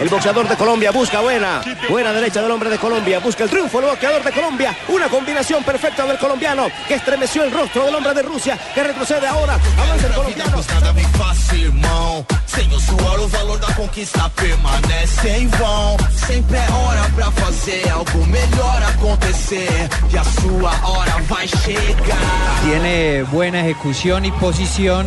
El boxeador de Colombia busca buena, buena derecha del hombre de Colombia, busca el triunfo el boxeador de Colombia, una combinación perfecta del colombiano que estremeció el rostro del hombre de Rusia, que retrocede ahora, avanza el colombiano. Nada me fácil, irmão. Sem o suor, o valor da conquista permanece em vão. Sempre é hora pra fazer algo melhor acontecer. E a sua hora vai chegar. Tiene buena ejecución y posición.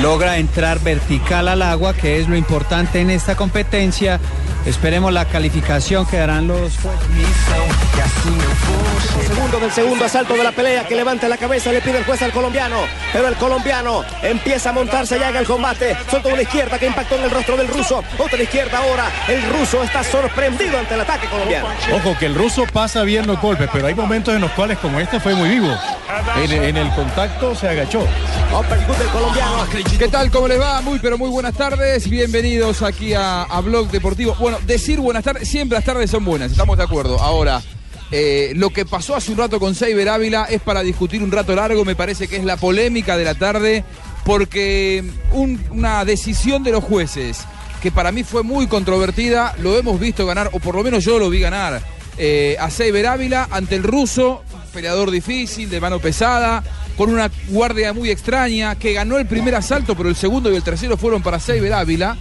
Logra entrar vertical al agua, que es lo importante en esta competencia. Esperemos la calificación que darán los jueces. Segundo del segundo asalto de la pelea que levanta la cabeza, le pide el juez al colombiano, pero el colombiano empieza a montarse ya en el combate, soltó una izquierda que impactó en el rostro del ruso, otra izquierda ahora, el ruso está sorprendido ante el ataque colombiano. Ojo, que el ruso pasa bien los golpes, pero hay momentos en los cuales, como este, fue muy vivo. En, en el contacto se agachó. Del colombiano. ¿Qué tal? ¿Cómo les va? Muy, pero muy buenas tardes. Bienvenidos aquí a, a Blog Deportivo. Bueno, decir buenas tardes, siempre las tardes son buenas, estamos de acuerdo. Ahora, eh, lo que pasó hace un rato con Seiber Ávila es para discutir un rato largo, me parece que es la polémica de la tarde, porque un- una decisión de los jueces, que para mí fue muy controvertida, lo hemos visto ganar, o por lo menos yo lo vi ganar, eh, a Seiber Ávila ante el ruso, peleador difícil, de mano pesada, con una guardia muy extraña, que ganó el primer asalto, pero el segundo y el tercero fueron para Seiber Ávila.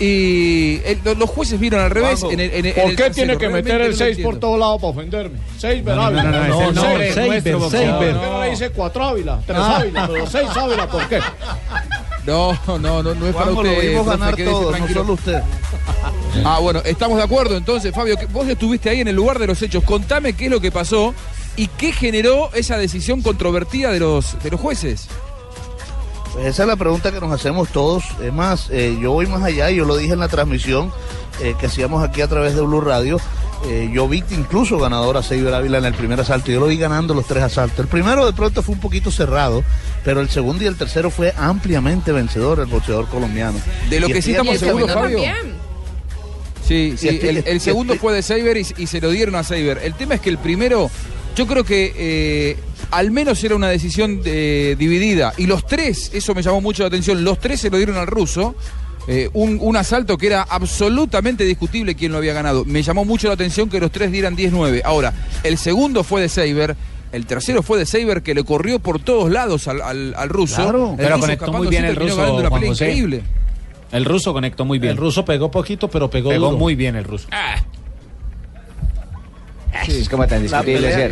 Y el- lo- los jueces vieron al revés. En el- en el- ¿Por qué tiene que meter el no 6 entiendo. por todos lados para ofenderme? 6 No, no, Ávila. no, no, no, El no, boxeador. Seiber. ¿Por qué no le dice 4 Ávila? 3 Ah. Ávila, pero 6 Ávila, ¿por qué? No, no, no, no es para Juanjo, lo usted. vimos ganar todos, no solo usted. Ah, bueno, estamos de acuerdo entonces, Fabio. que Vos estuviste ahí en el lugar de los hechos. Contame qué es lo que pasó y qué generó esa decisión controvertida de los, de los jueces. Esa es la pregunta que nos hacemos todos. Es más, eh, yo voy más allá, yo lo dije en la transmisión eh, que hacíamos aquí a través de Blue Radio. Eh, yo vi incluso ganador a Seiber Ávila en el primer asalto. Yo lo vi ganando los tres asaltos. El primero de pronto fue un poquito cerrado, pero el segundo y el tercero fue ampliamente vencedor el boxeador colombiano. De lo Y que sí estamos seguros, Fabio. Sí, sí, el, el y segundo fue de Saber y, y se lo dieron a Saber. El tema es que el primero, yo creo que eh, al menos era una decisión eh, dividida. Y los tres, eso me llamó mucho la atención, los tres se lo dieron al ruso. Eh, un, un asalto que era absolutamente discutible quién lo había ganado. Me llamó mucho la atención que los tres dieran 10-9. Ahora, el segundo fue de Saber. El tercero fue de Saber que le corrió por todos lados al, al- al ruso. Claro. El Pero ruso conectó muy bien el ruso, ganando una Juan pelea José. increíble. El ruso conectó muy bien. El ruso pegó poquito, pero pegó, Pegó duro. muy bien el ruso. Es como tan discutible.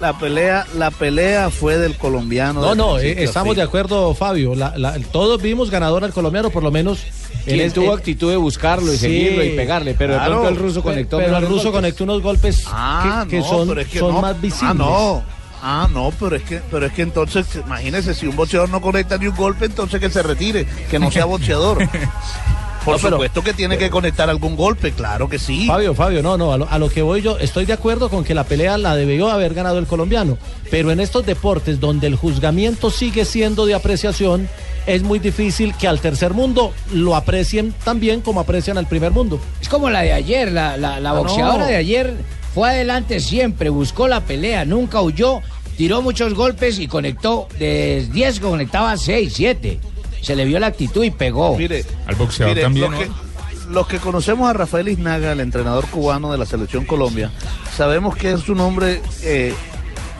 La pelea, la pelea fue del colombiano. No, de no, eh, estamos de acuerdo, Fabio. La- la- todos vimos ganador al colombiano, por lo menos. en Él tuvo en- actitud de buscarlo y Sí. seguirlo y pegarle, pero Claro. de pronto el ruso conectó Pero el ruso golpes. conectó unos golpes Ah, que, que no, son, pero es que son no. más visibles. Ah, no. Ah, no, pero es que, pero es que entonces, imagínese, si un boxeador no conecta ni un golpe, entonces que se retire, que no sea boxeador. Por No, pero- supuesto que tiene que conectar algún golpe, claro que sí. Fabio, Fabio, no, no, a lo, a lo que voy yo, estoy de acuerdo con que la pelea la debió haber ganado el colombiano, pero en estos deportes donde el juzgamiento sigue siendo de apreciación, es muy difícil que al tercer mundo lo aprecien tan bien como aprecian al primer mundo. Es como la de ayer, la, la, la Ah, boxeadora no. de ayer fue adelante siempre, buscó la pelea, nunca huyó, tiró muchos golpes y conectó, de 10 conectaba 6, 7. Se le vio la actitud y pegó. Mire, Al boxeador mire, también, los, ¿no? que, los que conocemos a Rafael Iznaga, el entrenador cubano de la selección Colombia, sabemos que es un hombre eh,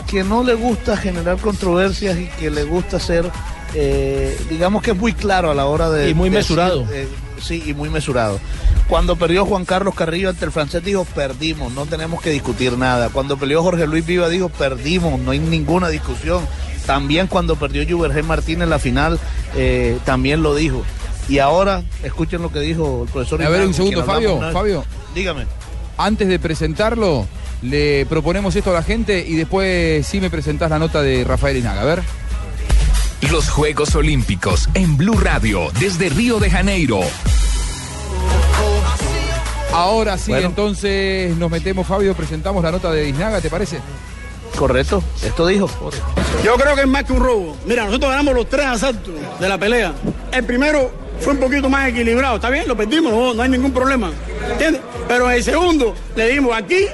que no le gusta generar controversias y que le gusta ser, eh, digamos que es muy claro a la hora de... Y muy de mesurado. decir, eh, sí, y muy mesurado. Cuando perdió Juan Carlos Carrillo ante el francés dijo, perdimos, no tenemos que discutir nada. Cuando peleó Jorge Luis Viva dijo, perdimos, no hay ninguna discusión. También cuando perdió Juvergen Martínez en la final, eh, también lo dijo. Y ahora, escuchen lo que dijo el profesor. A ver, Hidalgo, un segundo, Fabio, una. Fabio. Dígame. Antes de presentarlo, le proponemos esto a la gente y después sí me presentás la nota de Rafael Inaga. A ver. Los Juegos Olímpicos en Blue Radio desde Río de Janeiro. Ahora sí, Bueno. entonces nos metemos, Fabio, presentamos la nota de Isnaga, ¿te parece? Correcto, esto dijo. Yo creo que es más que un robo. Mira, nosotros ganamos los tres asaltos de la pelea. El primero fue un poquito más equilibrado, ¿está bien? Lo perdimos, no, no hay ningún problema. ¿Entiendes? Pero el segundo le dimos aquí,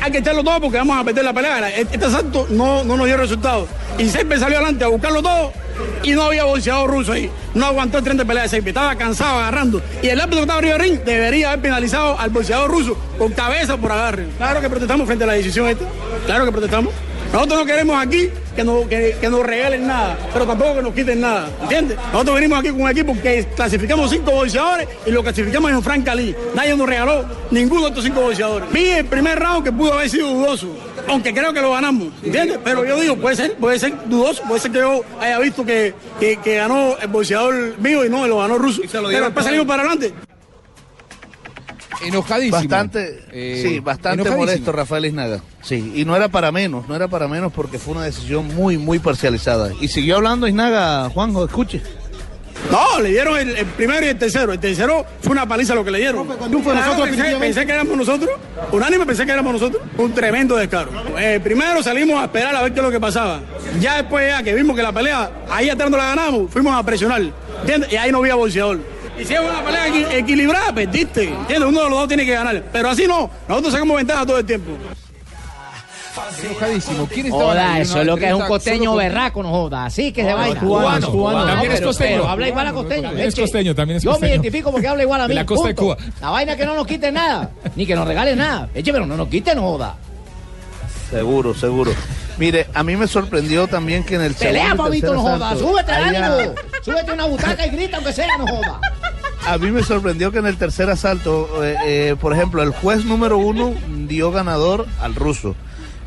hay que echarlo todo porque vamos a perder la pelea. Este asalto no, no nos dio resultado. Y Seipe salió adelante a buscarlo todo y no había boxeador ruso ahí. No aguantó el tren de pelea Seipe, estaba cansado agarrando. Y el árbitro que estaba arriba ring debería haber penalizado al boxeador ruso con cabeza por agarre. Claro que protestamos frente a la decisión esta. Claro que protestamos. Nosotros no queremos aquí que nos, que, que nos regalen nada, pero tampoco que nos quiten nada, ¿entiendes? Nosotros venimos aquí con un equipo que clasificamos cinco boxeadores y lo clasificamos en Frank Cali. Nadie nos regaló ninguno de estos cinco boxeadores. Vi el primer round que pudo haber sido dudoso, aunque creo que lo ganamos, ¿entiendes? Pero yo digo, puede ser, puede ser dudoso, puede ser que yo haya visto que, que, que ganó el boxeador mío y no, lo ganó ruso. Pero después salimos para adelante. Enojadísimo. Bastante, Eh, sí, bastante enojadísimo. molesto Rafael Isnaga. Sí, y no era para menos, no era para menos porque fue una decisión muy, muy parcializada. Y siguió hablando Isnaga, Juanjo, escuche. No, le dieron el, el primero y el tercero. El tercero fue una paliza lo que le dieron. fue nosotros, pensé, que éramos nosotros. Unánime pensé que éramos nosotros. Un tremendo descaro. Eh, primero salimos a esperar a ver qué es lo que pasaba. Ya después, ya que vimos que la pelea, ahí atrás no la ganamos, fuimos a presionar. ¿Entiendes? Y ahí no había boxeador. Y si es una pelea equi- equilibrada, perdiste. ¿Entiendes? Uno de los dos tiene que ganar. Pero así no. Nosotros sacamos ventaja todo el tiempo. Enojadísimo. ¿Quién estaba Joda, ahí? eso es lo que es un costeño berraco, no joda. Así que se es cubano, es cubano. También es costeño. pero habla igual a costeño. También es costeño, también es Yo me costeño. identifico porque habla igual a mí. De la costa de. Cuba. La vaina que no nos quiten nada. Ni que nos regalen nada. Eche, pero no nos quiten, no joda. Seguro, seguro. Mire, a mí me sorprendió también que en el Pelea, tercer no joda. asalto Súbete ánimo. Súbete una butaca y grita aunque sea, no joda. A mí me sorprendió que en el tercer asalto, eh, eh, por ejemplo, el juez número uno dio ganador al ruso.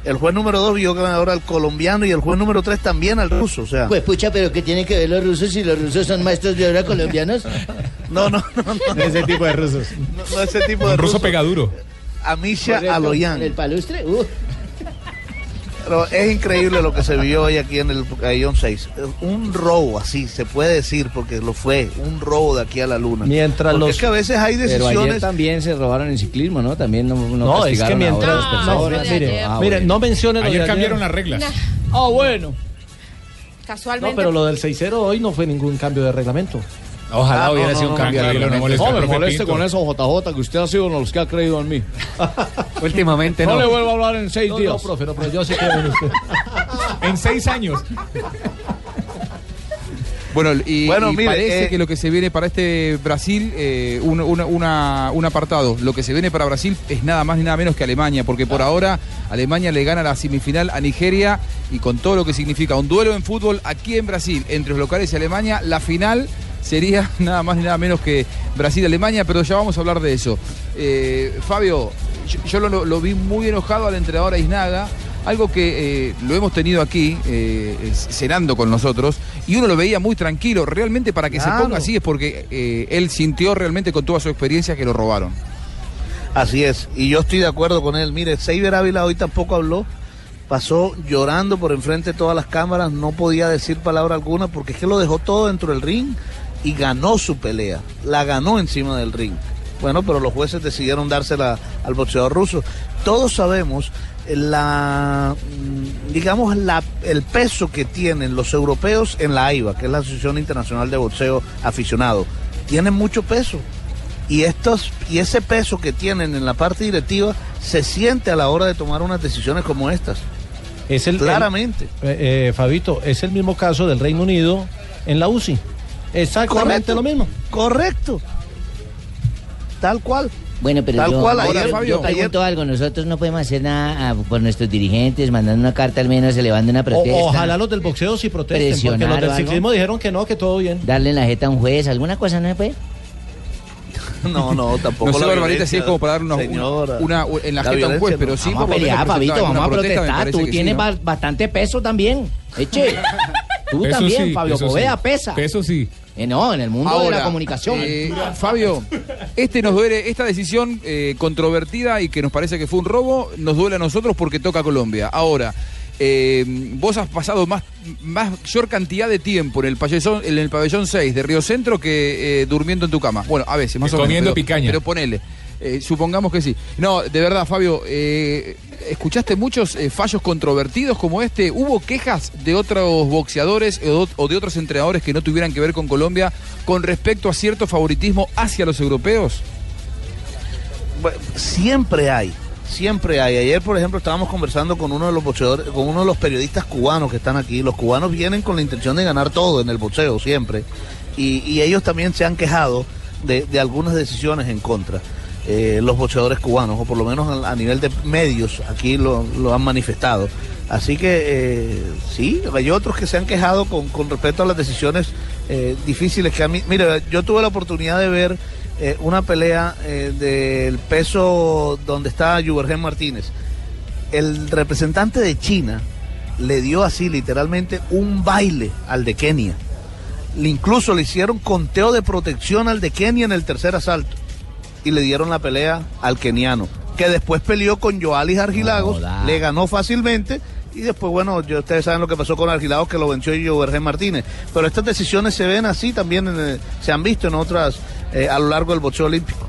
El juez número dos dio ganador al colombiano y el juez número tres también al ruso. O sea, Pues pucha, pero ¿qué tienen que ver los rusos si los rusos son maestros de obra colombianos? no, no, no, no. Ese tipo de rusos. No, no ese tipo de Un ruso ruso. pegaduro. Amisha Correcto. Aloyan. ¿El palustre? Uh. Pero es increíble lo que se vio hoy aquí en el Pabellón 6. Un robo, así se puede decir, porque lo fue, un robo de aquí a la luna. Mientras Porque los- es que a veces hay Pero ayer decisiones. también se robaron el ciclismo, ¿no? También no, no, No, es que mientras. no, personas. mire, Ah, mire, bueno. no mencione lo de Ayer cambiaron las reglas. Ah, bueno. Casualmente. No, pero lo del 6-0 hoy no fue ningún cambio de reglamento. Ojalá Ah, hubiera no, sido un cambio no, no moleste, Profe moleste con eso, JJ, que usted ha sido uno de los que ha creído en mí. Últimamente No no. le vuelvo a hablar en seis días. no, profe, no, pero yo sí creo en usted. En seis años. Bueno, y, Bueno, y mire, parece eh, que lo que se viene para este Brasil, eh, un, una- una- un apartado, lo que se viene para Brasil es nada más ni nada menos que Alemania, porque por ahora Alemania le gana la semifinal a Nigeria y con todo lo que significa un duelo en fútbol aquí en Brasil entre los locales y Alemania, la final sería nada más ni nada menos que Brasil-Alemania, pero ya vamos a hablar de eso. Eh, Fabio, yo, yo lo, lo vi muy enojado al entrenador Aiznaga, algo que eh, lo hemos tenido aquí eh, cenando con nosotros y uno lo veía muy tranquilo. Realmente para que se ponga así es porque él sintió realmente con toda su experiencia que lo robaron. Así es, y yo estoy de acuerdo con él. Mire, Seiber Ávila hoy tampoco habló, pasó llorando por enfrente de todas las cámaras, no podía decir palabra alguna porque es que lo dejó todo dentro del ring y ganó su pelea, la ganó encima del ring. Bueno, pero los jueces decidieron dársela al boxeador ruso. Todos sabemos la, mm, digamos, la, el peso que tienen los europeos en la AIBA, que es la Asociación Internacional de Boxeo Aficionado. Tienen mucho peso. Y, estos, y ese peso que tienen en la parte directiva se siente a la hora de tomar unas decisiones como estas. Es el, Claramente. el- eh, eh, Fabito, es el mismo caso del Reino Unido en la UCI. Exactamente Correcto. lo mismo. Correcto. Tal cual. Bueno, pero Tal yo, cual, yo- ayer- yo Fabio, pregunto algo. Nosotros no podemos hacer nada ah, por nuestros dirigentes, mandando una carta al menos, elevando una O- protesta. ojalá los del boxeo sí protesten, porque los del ciclismo dijeron que no, que todo bien. Darle en la jeta a un juez, alguna cosa no se puede. No, no, tampoco. No sé, la Barbarita, si es como para darle una, señora. una, en la, La jeta a un juez, pero sí Vamos a pelear, alguna vamos a protestar. Tú tienes sí, ¿no? ba- bastante peso también. Eche. Tú Eso también, sí, Fabio Poveda, sí. pesa. Eso sí. Eh, no, en el mundo de la comunicación. eh, Fabio, este nos duele, esta decisión eh, controvertida y que nos parece que fue un robo, nos duele a nosotros porque toca a Colombia. Ahora, eh, vos has pasado más, mayor cantidad de tiempo en el pabellón, en el pabellón 6 de Río Centro que eh, durmiendo en tu cama. Bueno, a veces, más o menos. comiendo pero- picaña. Pero ponele. Eh, supongamos que sí. No, de verdad, Fabio, eh, ¿escuchaste muchos eh, fallos controvertidos como este? ¿Hubo quejas de otros boxeadores o, de otros entrenadores que no tuvieran que ver con Colombia con respecto a cierto favoritismo hacia los europeos? Siempre hay, siempre hay. Ayer, por ejemplo, estábamos conversando con uno de los boxeadores, con uno de los periodistas cubanos que están aquí. Los cubanos vienen con la intención de ganar todo en el boxeo, siempre. Y, ellos también se han quejado de algunas decisiones en contra. Eh, los boxeadores cubanos, o por lo menos a, nivel de medios, aquí lo, han manifestado. Así que eh, sí, hay otros que se han quejado con, respecto a las decisiones eh, difíciles que a mí. Mira, yo tuve la oportunidad de ver una pelea del peso donde está Juvergen Martínez. El representante de China le dio así literalmente un baile al de Kenia. Incluso le hicieron conteo de protección al de Kenia en el tercer asalto y le dieron la pelea al keniano, que después peleó con Joalis Argilagos, le ganó fácilmente y después, bueno, yo, ustedes saben lo que pasó con Argilagos, que lo venció Jovergen Martínez. Pero estas decisiones se ven así también, en el- se han visto en otras eh, a lo largo del boxeo olímpico.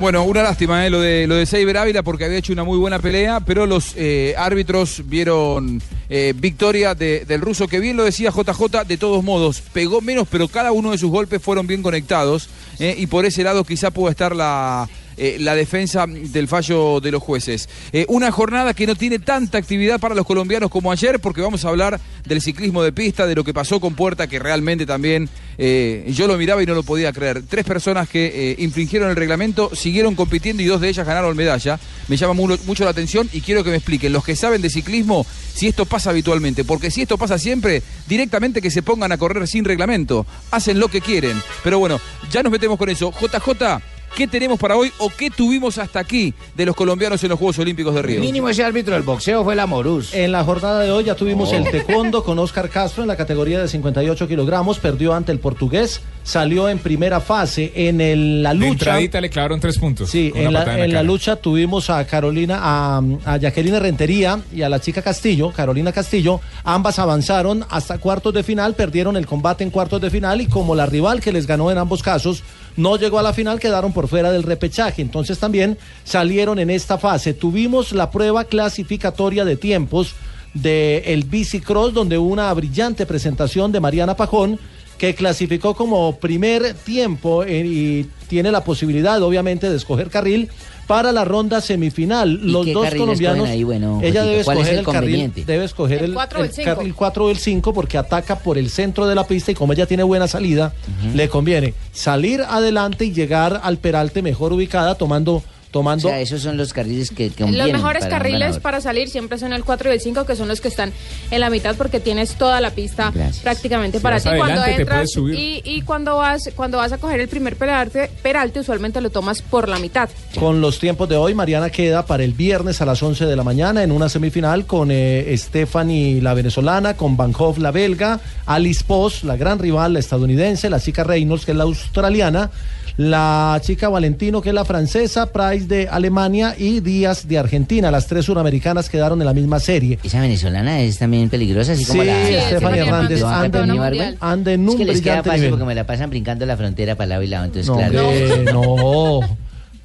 Bueno, una lástima eh, lo de lo de Seiber Ávila porque había hecho una muy buena pelea, pero los eh, árbitros vieron eh, victoria de- del ruso, que bien lo decía JJ, de todos modos, pegó menos, pero cada uno de sus golpes fueron bien conectados, eh, y por ese lado quizá pueda estar la, eh, la defensa del fallo de los jueces. Eh, una jornada que no tiene tanta actividad para los colombianos como ayer, porque vamos a hablar del ciclismo de pista, de lo que pasó con Puerta, que realmente también eh, yo lo miraba y no lo podía creer. Tres personas que infringieron el reglamento, siguieron compitiendo y dos de ellas ganaron medalla. Me llama mu- mucho la atención y quiero que me expliquen los que saben de ciclismo si esto pasa habitualmente, porque si esto pasa siempre, directamente que se pongan a correr sin reglamento, hacen lo que quieren. Pero bueno, ya nos metemos con eso. JJ, ¿qué tenemos para hoy o qué tuvimos hasta aquí de los colombianos en los Juegos Olímpicos de Río? Mínimo ese árbitro del boxeo fue la Morús. En la jornada de hoy ya tuvimos Oh. el taekwondo con Oscar Castro en la categoría de 58 kilogramos, perdió ante el portugués, salió en primera fase en el- la De lucha. entradita le clavaron tres puntos. Sí, en, la, en lucha tuvimos a Carolina, a, a Jacqueline Rentería y a la chica Castillo, Carolina Castillo. Ambas avanzaron hasta cuartos de final, perdieron el combate en cuartos de final y como la rival que les ganó en ambos casos no llegó a la final, quedaron por fuera del repechaje. Entonces también salieron en esta fase. Tuvimos la prueba clasificatoria de tiempos del el bicicross, donde hubo una brillante presentación de Mariana Pajón que clasificó como primer tiempo eh, y tiene la posibilidad, obviamente, de escoger carril para la ronda semifinal. ¿Y Los qué dos colombianos, ahí? Bueno, ella debe ¿cuál es escoger el el, carril, debe escoger El el, cuatro o el el cinco. carril 4 o el 5 porque ataca por el centro de la pista y como ella tiene buena salida, le conviene salir adelante y llegar al peralte mejor ubicada tomando tomando O sea, esos son los carriles que, que Los mejores para carriles para salir siempre son el 4 y el 5, que son los que están en la mitad porque tienes toda la pista Gracias. prácticamente Si para ti. Cuando adelante, entras y, y cuando vas cuando vas a coger el primer peralte, peralte, usualmente lo tomas por la mitad. Con los tiempos de hoy, Mariana queda para el viernes a las 11 de la mañana en una semifinal con eh, Stephanie, la venezolana, con Van Hoff, la belga, Alice Post, la gran rival, la estadounidense, la chica Reynolds, que es la australiana, la chica Valentino, que es la francesa, Price de Alemania y Díaz de Argentina. Las tres suramericanas quedaron en la misma serie. Esa venezolana es también peligrosa, así como Sí, la... Hernández, Es que les queda fácil nivel. porque me la pasan brincando la frontera para lado y lado, entonces No, claro. no.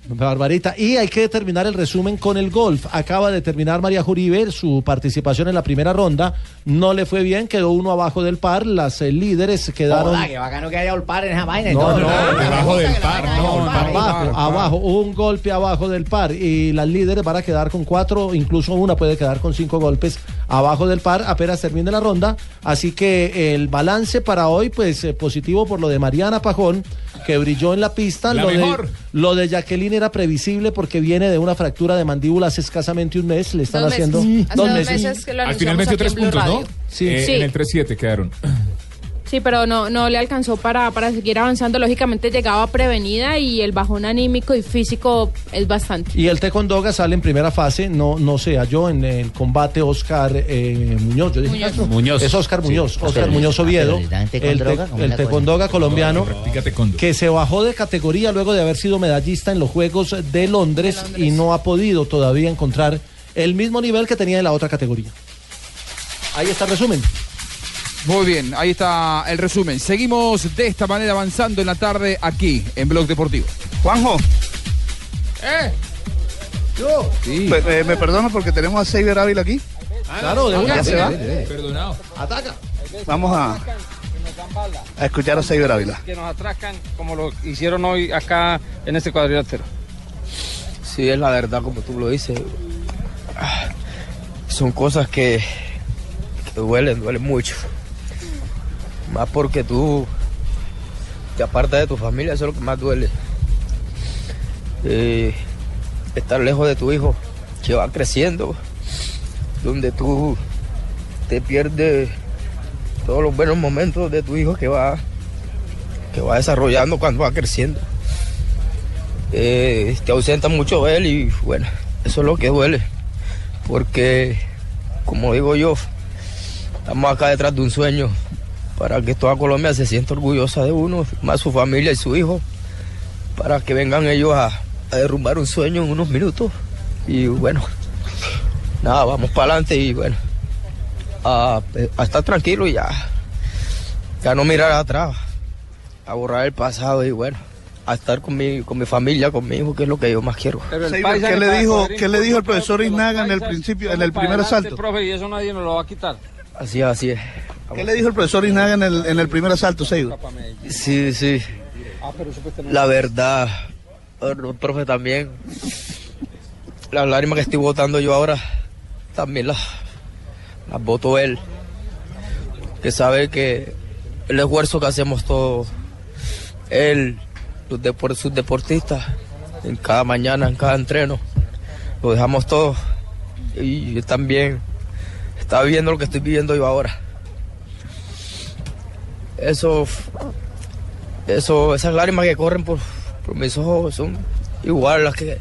Barbarita. Y hay que terminar el resumen con el golf. Acaba de terminar María Juribe su participación en la primera ronda. No le fue bien, quedó uno abajo del par. Las eh, líderes quedaron. Joda, que bacano que haya par en esa vaina y No, todo. no, Debajo del par, no, no. abajo, abajo, un golpe abajo del par y las líderes van a quedar con cuatro, incluso una puede quedar con cinco golpes abajo del par apenas termine la ronda, así que el balance para hoy pues eh, positivo por lo de Mariana Pajón que brilló en la pista, La lo de, mejor. Lo de Jacqueline era previsible porque viene de una fractura de mandíbula hace escasamente un mes, le están Dos haciendo meses. Hace dos dos meses. meses que lo Al final metió tres puntos, ¿no? Sí. Eh, Sí. En el 3-7 quedaron. Sí, pero no, no le alcanzó para, para seguir avanzando. Lógicamente llegaba prevenida y el bajón anímico y físico es bastante. Y el Tecondoga sale en primera fase, no, no se halló en el combate Oscar eh, Muñoz. Yo dije Muñoz. Es Oscar. Muñoz, Ah, Oscar pero- Muñoz ah, Oviedo. dan El, Tecondoga, colombiano que se bajó de categoría luego de haber sido medallista en los Juegos de Londres, y no ha podido todavía encontrar el mismo nivel que tenía en la otra categoría. Ahí está el resumen. Muy bien, ahí está el resumen. Seguimos de esta manera avanzando en la tarde aquí en Blog Deportivo. Juanjo. ¿Eh? Yo. Sí. Me, eh, me perdona porque tenemos a Seiber Ávila aquí. Claro, de una. Ya se va. Perdonado. Ataca. Vamos a, a escuchar a Seiber Ávila. que nos atracan como lo hicieron hoy acá en este cuadrilátero. Sí, es la verdad, como tú lo dices. Ah, Son cosas que, que duelen, duelen mucho. Más porque tú te apartas de tu familia, eso es lo que más duele. Eh, estar lejos de tu hijo, que va creciendo, donde tú te pierdes todos los buenos momentos de tu hijo que va, que va desarrollando cuando va creciendo eh, te ausenta mucho él y bueno, eso es lo que duele. Porque, como digo yo, estamos acá detrás de un sueño para que toda Colombia se sienta orgullosa de uno, más su familia y su hijo, para que vengan ellos a, a derrumbar un sueño en unos minutos. Y bueno, nada, vamos para adelante y bueno, a, a estar tranquilo y ya, ya no mirar atrás, a borrar el pasado y bueno a estar con mi, con mi familia, con mi hijo, que es lo que yo más quiero. ¿qué le dijo, qué le dijo el profesor Iznaga en el principio, en el primer asalto? Profe, y eso nadie nos lo va a quitar. Así es, así es. ¿Qué le dijo el profesor Iznaga en el, en el primer asalto, Seiber? Sí, sí. La verdad, el profe también. Las lágrimas que estoy botando yo ahora, también las, las boto él. Que sabe que el esfuerzo que hacemos todos, él, los depor- sus deportistas, en cada mañana, en cada entreno, lo dejamos todo. Y también está viviendo lo que estoy viviendo yo ahora. Eso, eso, esas lágrimas que corren por, por mis ojos son igual las que,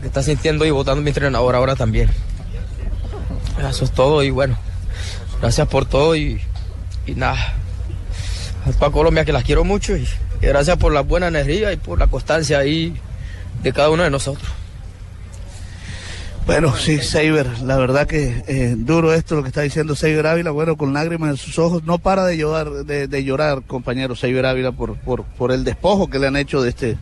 que está sintiendo y votando mi entrenador ahora también. Eso es todo y bueno, gracias por todo y, nada. Para Colombia que las quiero mucho y, y gracias por la buena energía y por la constancia ahí de cada uno de nosotros. Bueno, sí, Seiber, la verdad que eh, duro esto lo que está diciendo Seiber Ávila, bueno, con lágrimas en sus ojos, no para de llorar, de, de llorar, compañero Seiber Ávila, por, por, por el despojo que le han hecho de este,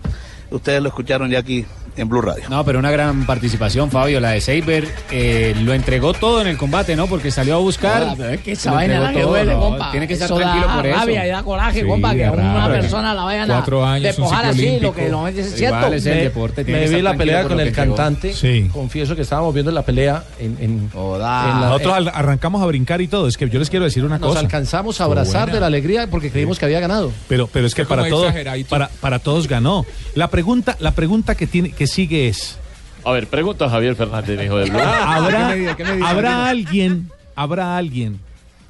ustedes lo escucharon ya aquí en Blue Radio. No, pero una gran participación, Fabio, la de Seiber. eh, lo entregó todo en el combate, ¿no? Porque salió a buscar. Pero es que esa vaina la que todo, duele, ¿no? compa. Tiene que estar Eso tranquilo da por eso. rabia y da coraje, Sí, compa, que a una persona la vayan a Cuatro años, un despojar ciclo así, lo que lo es cierto. es el Me- deporte, tiene me que vi la pelea con el cantante. Confieso que estábamos viendo la pelea en, en, en la- Nosotros eh, arrancamos a brincar y todo. Es que yo les quiero decir una nos cosa. alcanzamos a abrazar de la alegría porque creímos que había ganado. Pero, pero es que para todos, exageradito. para, para todos ganó. La pregunta, la pregunta que tiene, que sigue es. A ver, pregunta a Javier Fernández, mi hijo de Blue. ¿Habrá, ¿Qué me dice? ¿Qué me dice? habrá alguien, habrá alguien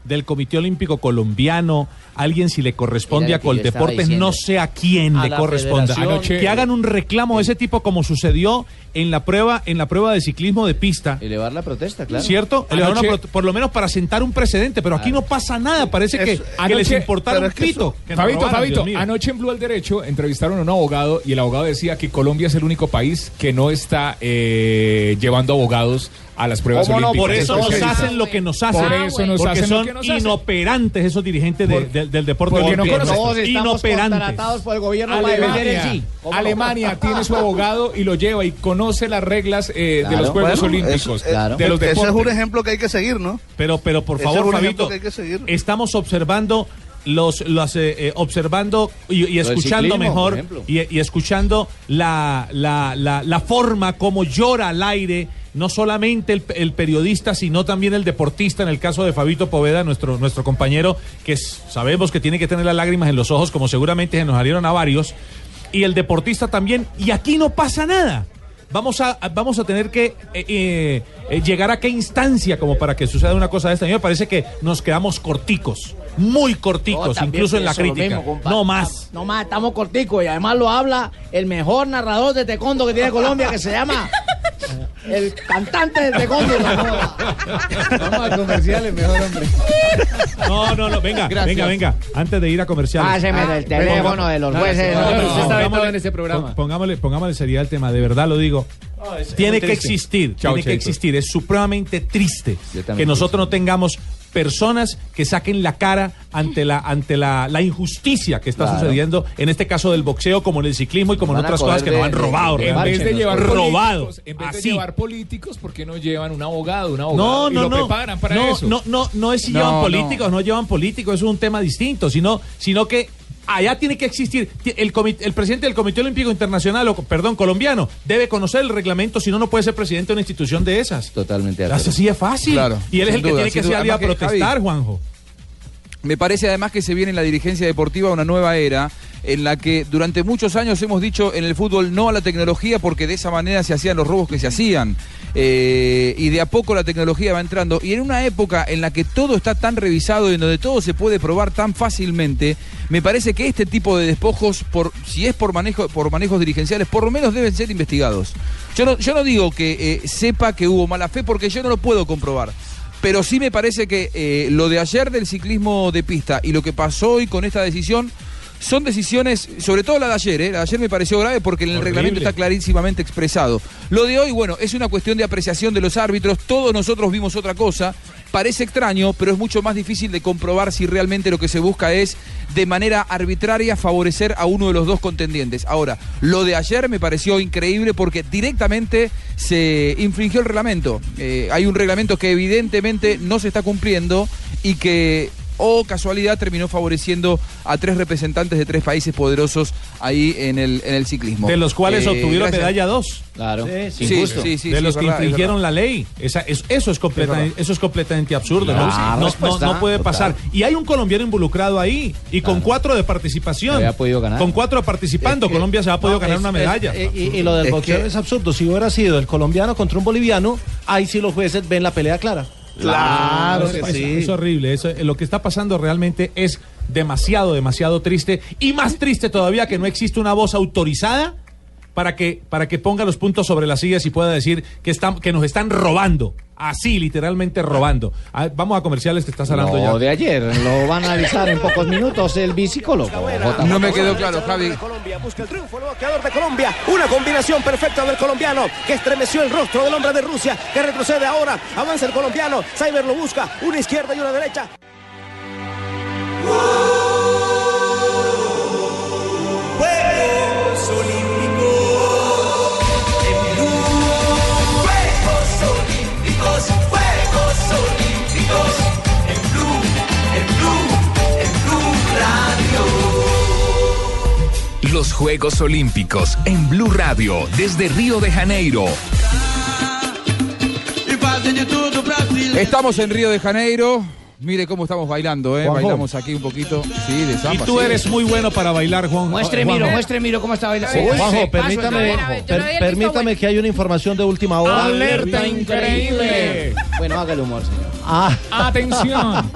del Comité Olímpico Colombiano, alguien si le corresponde a Coldeportes, no sé a quién A le corresponda. Anoche- que hagan un reclamo de ese tipo como sucedió en la prueba, en la prueba de ciclismo de pista. Elevar la protesta, claro. ¿Cierto? Elevar una por lo menos para sentar un precedente, pero aquí no pasa nada, parece que, que les importara un pito. que nos Fabito, robaran, Fabito, anoche en Blue al Derecho entrevistaron a un abogado y el abogado decía que Colombia es el único país que no está eh, llevando abogados a las pruebas ¿Cómo no? olímpicas. Por eso nos hacen lo que nos hacen. Por eso nos porque hacen son lo que nos hacen. inoperantes esos dirigentes de- del- del deporte porque no. Todos estamos Inoperantes. contratados por el gobierno para defender en Alemania, sí. ¿Cómo no? Alemania tiene su abogado y lo lleva y conoce las reglas eh, de los Juegos Bueno, Olímpicos, eso- eh, de los Ese es un ejemplo que hay que seguir, ¿no? Pero, pero por Ese favor, es Fabito, estamos observando los, los eh, eh, observando y, escuchando ciclismo, mejor por ejemplo. y, y escuchando la, la, la, la forma como llora al aire no solamente el, periodista sino también el deportista en el caso de Fabito Poveda nuestro nuestro compañero que sabemos que tiene que tener las lágrimas en los ojos como seguramente se nos salieron a varios y el deportista también y aquí no pasa nada Vamos a, vamos a tener que eh, eh, llegar a qué instancia como para que suceda una cosa de esta. A mí me parece que nos quedamos corticos muy corticos, incluso en la crítica. mismo, no más. No más, estamos corticos y además lo habla el mejor narrador de taekwondo que tiene Colombia que se llama el cantante de taekwondo. Vamos a comerciales, mejor hombre. No, no, no, venga, Gracias. venga, venga. Antes de ir a comerciales. Páseme Ah, el teléfono de los jueces. No, No, pero no, usted está pongámosle- en este programa. pon- Pongámosle, pongámosle seriedad al tema, de verdad lo digo. es tiene que triste. existir, Chao, tiene que existir. Es supremamente triste que nosotros no tengamos personas que saquen la cara ante la ante la, la injusticia que está Claro. sucediendo en este caso del boxeo como en el ciclismo y como en Van otras cosas que coger nos han de- robado de- en realmente. vez de llevar robado en vez de llevar políticos, ¿por qué no llevan un abogado, un No, abogado? y no, lo no. preparan para no, eso. no, no, no es si No, llevan no. políticos, no. llevan políticos, eso es un tema distinto, sino, sino que allá tiene que existir ti- el, comi- el presidente del Comité Olímpico Internacional, o, perdón, colombiano, debe conocer el reglamento, si no, no puede ser presidente de una institución de esas. Totalmente. Así sí es fácil. Claro, y él es el que tiene que salir a protestar, Javi, Juanjo. Me parece además que se viene en la dirigencia deportiva una nueva era en la que durante muchos años hemos dicho en el fútbol no a la tecnología porque de esa manera se hacían los robos que se hacían. Eh, y de a poco la tecnología va entrando. Y en una época en la que todo está tan revisado y en donde todo se puede probar tan fácilmente, me parece que este tipo de despojos, por, si es por, manejo, por manejos dirigenciales, por lo menos deben ser investigados. Yo no, yo no digo que eh, sepa que hubo mala fe porque yo no lo puedo comprobar. Pero sí me parece que eh, lo de ayer del ciclismo de pista y lo que pasó hoy con esta decisión son decisiones, sobre todo la de ayer, ¿eh? la de ayer me pareció grave porque en el Horrible. reglamento está clarísimamente expresado. Lo de hoy, bueno, es una cuestión de apreciación de los árbitros, todos nosotros vimos otra cosa, parece extraño, pero es mucho más difícil de comprobar si realmente lo que se busca es de manera arbitraria favorecer a uno de los dos contendientes. Ahora, lo de ayer me pareció increíble porque directamente se infringió el reglamento. Eh, hay un reglamento que evidentemente no se está cumpliendo y que o casualidad terminó favoreciendo a tres representantes de tres países poderosos ahí en el, en el ciclismo. De los cuales Eh, obtuvieron gracias. medalla 2. Claro. Sí, sí, sí, sí, de sí, los es que verdad, es infringieron la ley. Esa- es- eso, es completamente, eso es completamente absurdo. Claro, ¿no? No, no- respuesta. no puede Total. pasar. Y hay un colombiano involucrado ahí. Y con cuatro de participación. Había podido ganar. Con cuatro participando. Es que- Colombia se ha podido no, ganar es- una es- medalla. y, y lo del Es boxeo que- es absurdo. Si hubiera sido el colombiano contra un boliviano, ahí sí los jueces ven la pelea clara. Claro, es, es- es horrible. Eso, eh, lo que está pasando realmente es demasiado, demasiado triste. Y más triste todavía que no existe una voz autorizada para que, para que ponga los puntos sobre las sillas y pueda decir que, están, que nos están robando. Así, literalmente robando. Vamos a comerciales que estás hablando ya. Lo de ayer lo van a analizar en pocos minutos el psicólogo. No me quedó claro, Javi. Colombia busca el triunfo, el bloqueador de Colombia. Una combinación perfecta del colombiano que estremeció el rostro del hombre de Rusia que retrocede ahora. Avanza el colombiano. Cyber lo busca. Una izquierda y una derecha. Juegos Juegos Olímpicos en Blue Radio desde Río de Janeiro. Estamos en Río de Janeiro. Mire cómo estamos bailando, ¿eh? Juanjo. Bailamos aquí un poquito. Sí, de Y samba. tú sí. eres muy bueno para bailar, Juan. Muestre, Juanjo. miro, muestre, miro cómo está bailando. Sí, Juanjo, ese paso, permítame, per- permítame que hay una información de última hora. Alerta increíble. Bueno, haga el humor, señor. Ah. Atención.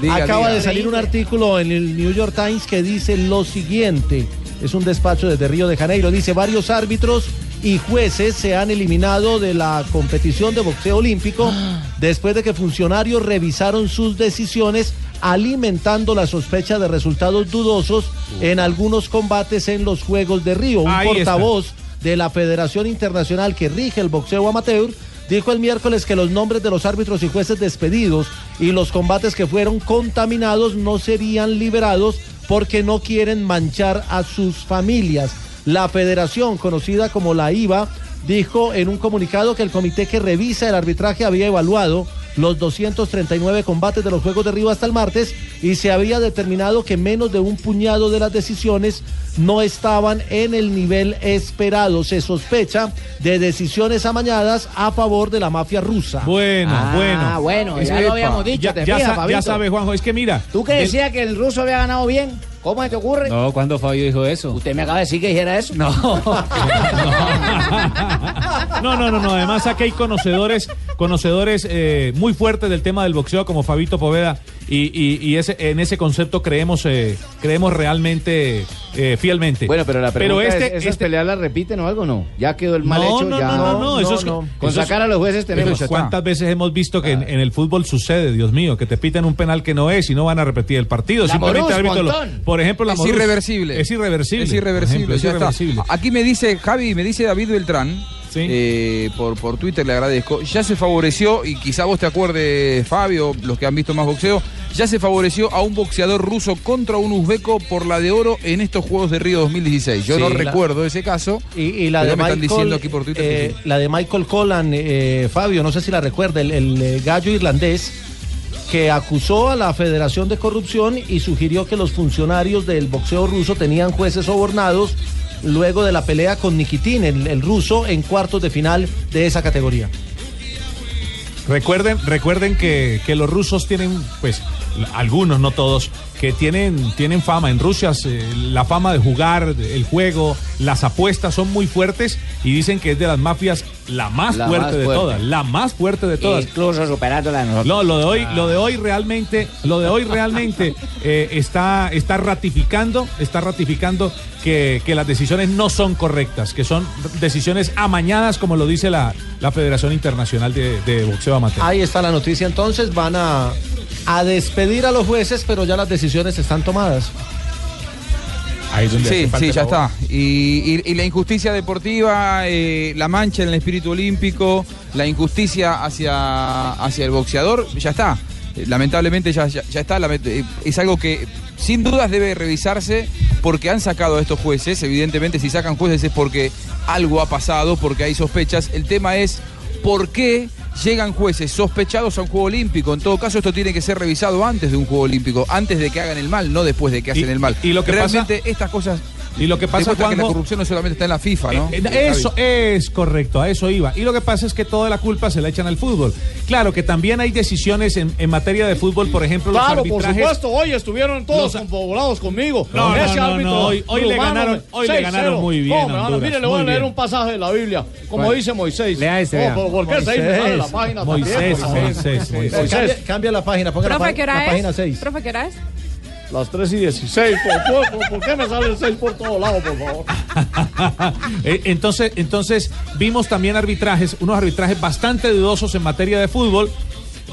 Diga, Acaba diga. de salir un artículo en el New York Times que dice lo siguiente. Es un despacho desde Río de Janeiro. Dice, varios árbitros y jueces se han eliminado de la competición de boxeo olímpico después de que funcionarios revisaron sus decisiones alimentando la sospecha de resultados dudosos en algunos combates en los Juegos de Río. Un Ahí está. portavoz de la Federación Internacional que rige el boxeo amateur dijo el miércoles que los nombres de los árbitros y jueces despedidos y los combates que fueron contaminados no serían liberados porque no quieren manchar a sus familias. La federación, conocida como la IVA, dijo en un comunicado que el comité que revisa el arbitraje había evaluado los 239 combates de los Juegos de Río hasta el martes y se había determinado que menos de un puñado de las decisiones no estaban en el nivel esperado. Se sospecha de decisiones amañadas a favor de la mafia rusa. Bueno, Ah, bueno. bueno, ya lo habíamos dicho, Ya, te ya fijas, sa- ya sabes, Juanjo, es que mira. ¿Tú que decías que el ruso había ganado bien? ¿Cómo se te ocurre? No, ¿cuándo Fabio dijo eso? ¿Usted me acaba de decir que dijera eso? No. No, no, no, no. Además aquí hay conocedores, conocedores eh, muy fuertes del tema del boxeo como Fabito Poveda y, y- y ese, en ese concepto creemos, eh, creemos realmente eh, fielmente. Bueno, pero la pregunta este, es, ¿esas este- peleas las repiten o algo no? Ya quedó el mal no, hecho, no, ya... no, no, no, eso es Con eso sacar a los jueces tenemos. Pero ¿Cuántas veces hemos visto que en, en el fútbol sucede, Dios mío, que te pitan un penal que no es y no van a repetir el partido? La Simplemente Morús, el árbitro por ejemplo, la es Morús. irreversible. Es irreversible. Es irreversible, ejemplo, es irreversible. Aquí me dice, Javi, me dice David Beltrán, eh, por, por Twitter le agradezco, ya se favoreció, y quizá vos te acuerdes, Fabio, los que han visto más boxeo, ya se favoreció a un boxeador ruso contra un uzbeco por la de oro en estos Juegos de Río 2016. Yo Sí, no la- recuerdo ese caso. Y, y la de me Michael, están diciendo aquí por Twitter que eh, la de Michael Collan, eh, Fabio, no sé si la recuerda, el, el, gallo irlandés que acusó a la Federación de Corrupción y sugirió que los funcionarios del boxeo ruso tenían jueces sobornados luego de la pelea con Nikitin, el, ruso, en cuartos de final de esa categoría. Recuerden, recuerden que, que los rusos tienen, pues, algunos, no todos, que tienen, tienen fama. En Rusia la fama de jugar, el juego, las apuestas son muy fuertes y dicen que es de las mafias la más La fuerte más de fuerte. todas. La más fuerte de todas. Incluso superándola a nosotros. No, lo de hoy, lo de hoy realmente, lo de hoy realmente eh, está, está ratificando, está ratificando que, que las decisiones no son correctas, que son decisiones amañadas, como lo dice la, la Federación Internacional de, de Boxeo Amateur. Ahí está la noticia entonces, van a, a despedir a los jueces, pero ya las decisiones están tomadas. Ahí es donde Sí, sí, ya está. Y, y- y la injusticia deportiva, eh, la mancha en el espíritu olímpico, la injusticia hacia, hacia el boxeador, ya está. Eh, Lamentablemente ya, ya, ya está. eh, Es algo que sin dudas debe revisarse porque han sacado a estos jueces. Evidentemente, si sacan jueces es porque algo ha pasado, porque hay sospechas. El tema es por qué llegan jueces sospechados a un juego olímpico. En todo caso, esto tiene que ser revisado antes de un juego olímpico, antes de que hagan el mal, no después de que hacen el mal. y lo que Realmente estas cosas Y lo que pasa, demuestran que la Juanjo- corrupción no solamente está en la FIFA, ¿no? Eh, eh, Eso es correcto, a eso iba. Y lo que pasa es que toda la culpa se la echan al fútbol. Claro que también hay decisiones en, en materia de fútbol, por ejemplo, los Claro, por arbitrajes. supuesto, hoy estuvieron todos Los- confabulados conmigo. No, Ese no, no, árbitro no, hoy- hoy le ganaron- hoy le 6-0. ganaron muy bien Mire, le voy a leer bien. un pasaje de la Biblia, como ¿Cuál? dice Moisés. Lea ese, Oh. ¿por- ¿Por qué se sale la Moisés, página Moisés, también? por? Moisés, Moisés. Cambia, cambia la página, ponga la, Profe, pa- ¿qué hora la es? página 6. Profe, ¿qué hora es? Las 3 y 16. ¿Por, por- por- qué me sale el 6 por todos lados, por favor? Eh, entonces, entonces vimos también arbitrajes, unos arbitrajes bastante dudosos en materia de fútbol.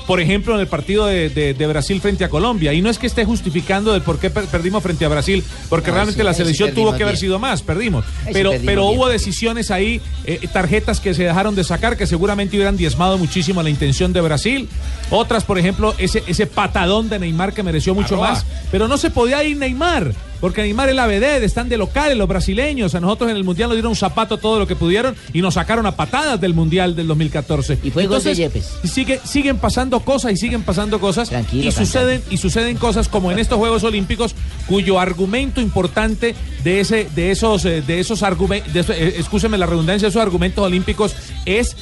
Por ejemplo, en el partido de, de- de Brasil frente a Colombia. Y no es que esté justificando el por qué per- perdimos frente a Brasil, porque No, realmente sí, la sí selección tuvo que haber bien. sido más, perdimos. Ahí sí Pero, perdimos pero bien. hubo decisiones ahí, eh, tarjetas que se dejaron de sacar, que seguramente hubieran diezmado muchísimo la intención de Brasil. Otras, por ejemplo, ese, ese patadón de Neymar que mereció mucho Arroba. más. Pero no se podía ir Neymar, porque Neymar es la vedette, están de locales los brasileños. A nosotros en el Mundial nos dieron un zapato todo lo que pudieron y nos sacaron a patadas del Mundial del 2014. Y fue gol de Yepes. Sigue, siguen pasando cosas y siguen pasando cosas. y cantante. suceden, y suceden cosas como en estos Juegos Olímpicos, cuyo argumento importante de ese, de esos, eh, de esos argumentos, escúcheme la redundancia, de esos argumentos olímpicos es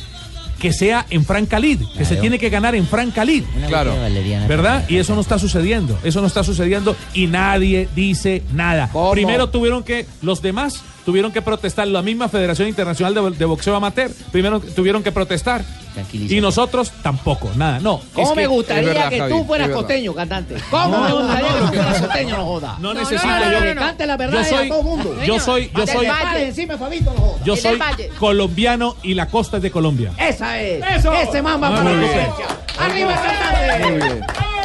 que sea en Franca Lid, que se Claro. tiene que ganar en Franca Lid. Una Claro. ¿Verdad? Y eso no está sucediendo. Eso no está sucediendo y nadie dice nada. Primero tuvieron que, los demás tuvieron que protestar, la misma Federación Internacional de, de Boxeo Amateur, primero tuvieron que protestar. Y nosotros tampoco, nada. No. ¿Cómo es me gustaría que tú fueras costeño, cantante? ¿Cómo No, me no, gustaría no, que tú fueras costeño, no joda? No necesito yo- cante la verdad yo soy- a todo mundo. yo soy- yo soy- Valle, encima, Fabito, no joda. Yo soy colombiano y la costa es de Colombia. Esa es. Eso. Ese man va Muy para la. ¡Arriba, cantante!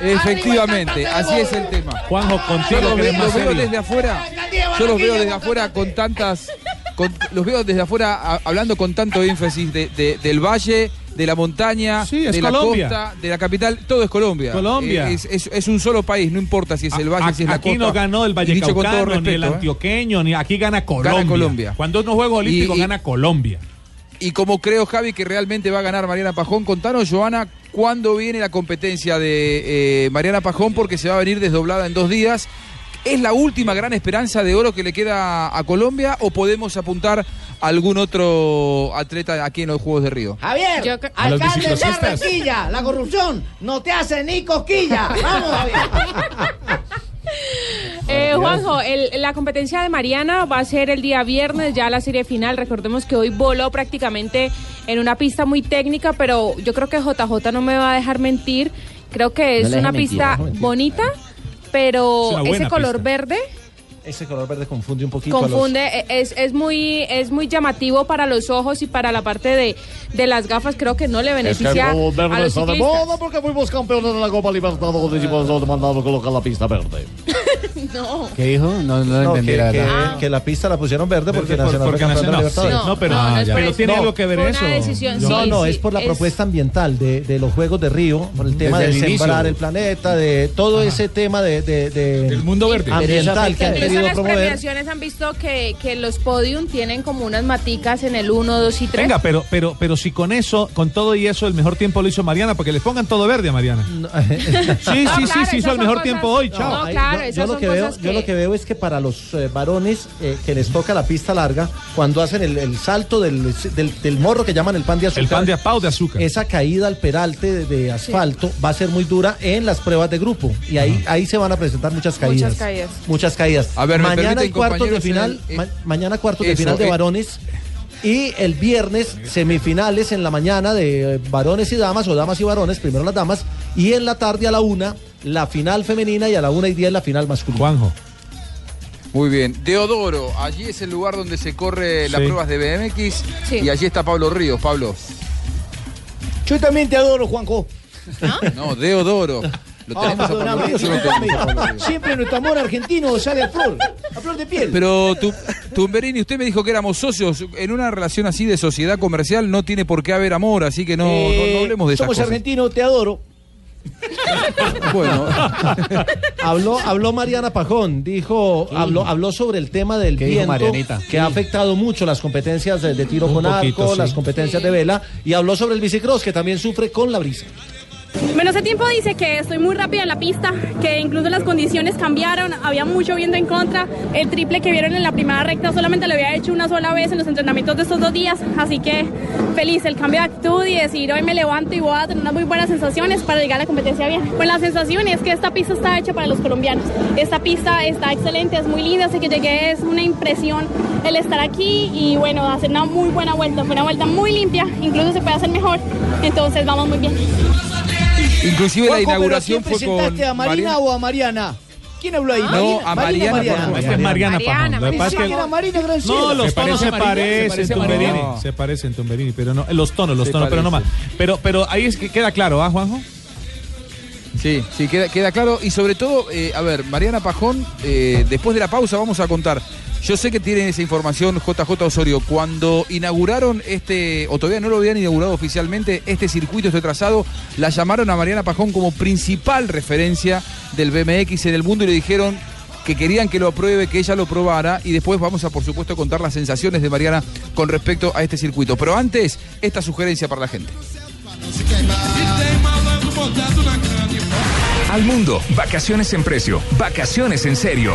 Efectivamente, así es el tema. Juanjo, contigo Yo los, ve- veo desde afuera. Yo los veo desde afuera con tantas. con- los veo desde afuera a- hablando con tanto énfasis de- de- del valle, de la montaña, Sí, es de la Colombia. costa, de la capital. Todo es Colombia. Colombia. Eh, Es, es- es un solo país, no importa si es el valle, si es la Aquí costa. no ganó el Valle dicho con todo ni el respeto, ¿eh? antioqueño, ni aquí gana Colombia. Colombia. Cuando unos Juegos Olímpicos Y- y- gana Colombia. Y como creo, Javi, que realmente va a ganar Mariana Pajón, contanos, Joana, cuándo viene la competencia de eh, Mariana Pajón, porque se va a venir desdoblada en dos días. ¿Es la última gran esperanza de oro que le queda a Colombia o podemos apuntar a algún otro atleta aquí en los Juegos de Río? Javier, los alcalde de. Barranquilla, la corrupción no te hace ni cosquilla. Vamos, Javier. Eh, Juanjo, el- la competencia de Mariana va a ser el día viernes, ya la serie final. Recordemos que hoy voló prácticamente en una pista muy técnica, pero yo creo que JJ no me va a dejar mentir. Creo que es una mentir, pista no bonita, pero ese color pista. verde Ese color verde confunde un poquito. a los- confunde, e- es, es muy es muy llamativo para los ojos y para la parte de, de las gafas. Creo que no le Es que el beneficia globo a verde los está de moda porque fuimos campeones de la Copa Libertadores y por eso mandado colocar la pista verde. No. ¿Qué dijo? No, no lo No, entendí, que, la que- verdad. que la pista la pusieron verde porque por- Nacional porque Nacional, Libertadores. No, pero- No, no, ya. pero tiene algo que ver eso. decisión, No, sí, no, sí, es por la es- propuesta ambiental de, de los Juegos de Río, por el tema Desde de el inicio. sembrar el planeta, de todo ese tema de, de, de- El mundo verde. ambiental que han Incluso querido las promover. premiaciones han visto que, que los podium tienen como unas maticas en el 1, 2 y 3. Venga, pero, pero, pero si con eso, con todo y eso, el mejor tiempo lo hizo Mariana, porque les pongan todo verde a Mariana. sí, No, sí, sí, sí, hizo el mejor tiempo hoy, chao. No, claro, esas lo son que veo, cosas yo lo que- veo es que para los eh, varones eh, que les toca la pista larga, cuando hacen el, el salto del, del- del morro que llaman el pan de azúcar. El pan de pau de azúcar. Esa caída al peralte de, de asfalto va a ser muy dura en las pruebas de grupo. Y ahí, ahí se van a presentar muchas caídas. Muchas caídas. Muchas caídas. A ver, me mañana hay cuartos de final. el- eh, ma- mañana cuartos de final de eh. varones. Y el viernes, semifinales en la mañana de eh, varones y damas, o damas y varones, primero las damas, y en la tarde a la una, la final femenina y a la una y diez la final masculina. Juanjo. Muy bien. Deodoro, allí es el lugar donde se corre las pruebas de BMX Sí. y allí está Pablo Ríos. Pablo. Yo también te adoro, Juanjo. No, Deodoro. Lo Ah, no. Siempre nuestro amor argentino sale a flor, a flor de piel. Pero tu, Tumberini, usted me dijo que éramos socios. En una relación así de sociedad comercial no tiene por qué haber amor, así que no, no- no, Eh, hablemos de esas Somos cosas. argentinos, te adoro. Bueno, Habló, habló Mariana Pajón, dijo, habló, habló sobre el tema del ¿Qué dijo viento Marianita? que ha afectado mucho las competencias de, de tiro Un con poquito, arco, sí. las competencias de vela, y habló sobre el bicicross que también sufre con la brisa. Bueno, ese tiempo dice que estoy muy rápida en la pista, que incluso las condiciones cambiaron, había mucho viento en contra. El triple que vieron en la primera recta solamente lo había hecho una sola vez en los entrenamientos de estos dos días, así que feliz el cambio de actitud y decir hoy me levanto y voy a tener unas muy buenas sensaciones para llegar a la competencia bien. Pues la sensación es que esta pista está hecha para los colombianos. Esta pista está excelente, es muy linda, así que llegué, es una impresión el estar aquí y bueno, hacer una muy buena vuelta, fue una vuelta muy limpia, incluso se puede hacer mejor, entonces vamos muy bien. Inclusive la Juanjo, pero ¿a inauguración fue con presentaste a Marina Mariana- o a Mariana? ¿Quién habló ahí? No, a Mariana Pajón. Es que es Mariana Pajón. Lo que pasa es Marina. No, los tonos se Mariana, parecen, Tumberini. Mariana. Se parecen, Tumberini, pero no. Los tonos, los tonos, pero no más. Pero, pero ahí es que queda claro, ¿ah, Juanjo? Sí, sí, queda, queda claro. Y sobre todo, eh, a ver, Mariana Pajón, eh, después de la pausa vamos a contar. Yo sé que tienen esa información JJ Osorio. Cuando inauguraron este, o todavía no lo habían inaugurado oficialmente, este circuito, este trazado, la llamaron a Mariana Pajón como principal referencia del BMX en el mundo y le dijeron que querían que lo apruebe, que ella lo probara y después vamos a por supuesto contar las sensaciones de Mariana con respecto a este circuito. Pero antes, esta sugerencia para la gente. Al mundo, vacaciones en precio, vacaciones en serio.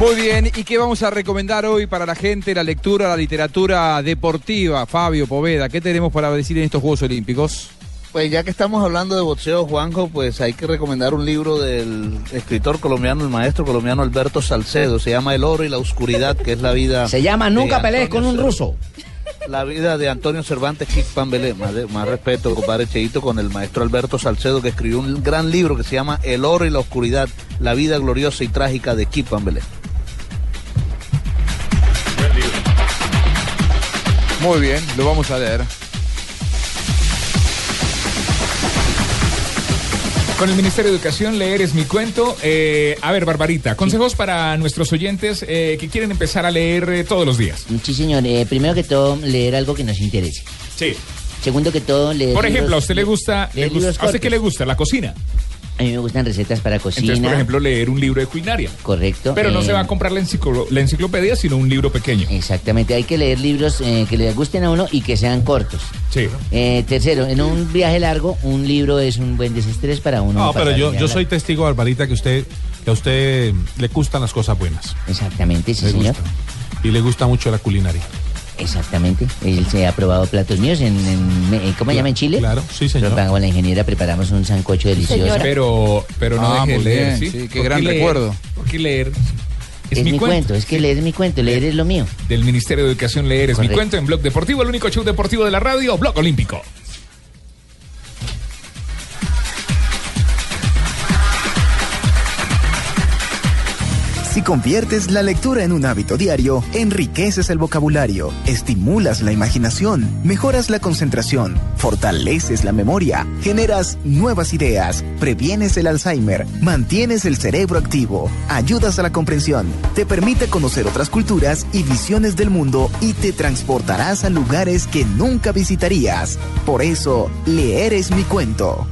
Muy bien, ¿y qué vamos a recomendar hoy para la gente? La lectura, la literatura deportiva. Fabio Poveda, ¿qué tenemos para decir en estos Juegos Olímpicos? Pues ya que estamos hablando de boxeo, Juanjo, pues hay que recomendar un libro del escritor colombiano, el maestro colombiano Alberto Salcedo. Se llama El oro y la oscuridad, que es la vida. Se llama Nunca pelees con un ruso. La vida de Antonio Cervantes Kick Pambelé. Más, de- más respeto, compadre Cheito, con el maestro Alberto Salcedo, que escribió un gran libro que se llama El oro y la oscuridad, la vida gloriosa y trágica de Kip Pambelé. Muy bien, lo vamos a leer. Con el Ministerio de Educación, leer es mi cuento. Eh, a ver, Barbarita, consejos para nuestros oyentes eh, que quieren empezar a leer eh, todos los días. Sí, señor. Eh, primero que todo, leer algo que nos interese. Sí. Segundo que todo, leer. Por ejemplo, libros- ¿a usted le gusta, le gusta- ¿a usted qué le gusta? La cocina. A mí me gustan recetas para cocina. Entonces, por ejemplo, leer un libro de culinaria. Correcto. Pero no eh, se va a comprar la, enciclo- la enciclopedia, sino un libro pequeño. Exactamente, hay que leer libros eh, que le gusten a uno y que sean cortos. Sí. Eh, tercero, en un viaje largo, un libro es un buen desestrés para uno. No, pero yo, soy testigo, Barbarita, que usted que a usted le gustan las cosas buenas. Exactamente, sí, Le señor. gusta. Y le gusta mucho la culinaria. Exactamente. Él se ha probado platos míos en, en- en- ¿cómo se llama en Chile? Claro, sí, señor. Pero con la ingeniera preparamos un sancocho delicioso. Pero, pero no Ah, deje de leer, bien, ¿sí? sí, qué ¿Por gran leer? recuerdo. ¿Por qué leer? Es, mi cuento. es que leer es mi cuento, leer es lo mío. Del Ministerio de Educación Leer es mi cuento en Blog Deportivo, el único show deportivo de la radio, Blog Olímpico. Si conviertes la lectura en un hábito diario, enriqueces el vocabulario, estimulas la imaginación, mejoras la concentración, fortaleces la memoria, generas nuevas ideas, previenes el Alzheimer, mantienes el cerebro activo, ayudas a la comprensión, te permite conocer otras culturas y visiones del mundo y te transportarás a lugares que nunca visitarías. Por eso, leer es mi cuento.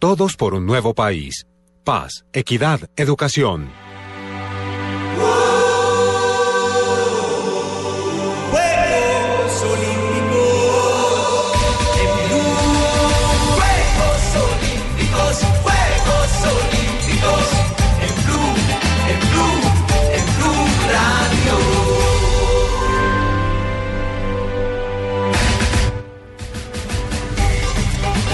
Todos por un nuevo país. Paz, equidad, educación.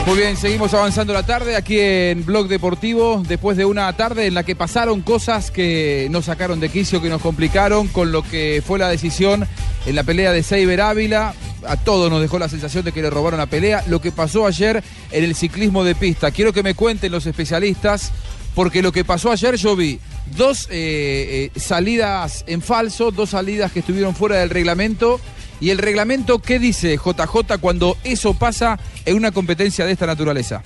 Muy bien, seguimos avanzando la tarde aquí en Blog Deportivo, después de una tarde en la que pasaron cosas que nos sacaron de quicio, que nos complicaron, con lo que fue la decisión en la pelea de Seiber Ávila. A todos nos dejó la sensación de que le robaron la pelea. Lo que pasó ayer en el ciclismo de pista. Quiero que me cuenten los especialistas, porque lo que pasó ayer yo vi dos eh, eh, salidas en falso, dos salidas que estuvieron fuera del reglamento. ¿Y el reglamento qué dice JJ cuando eso pasa en una competencia de esta naturaleza?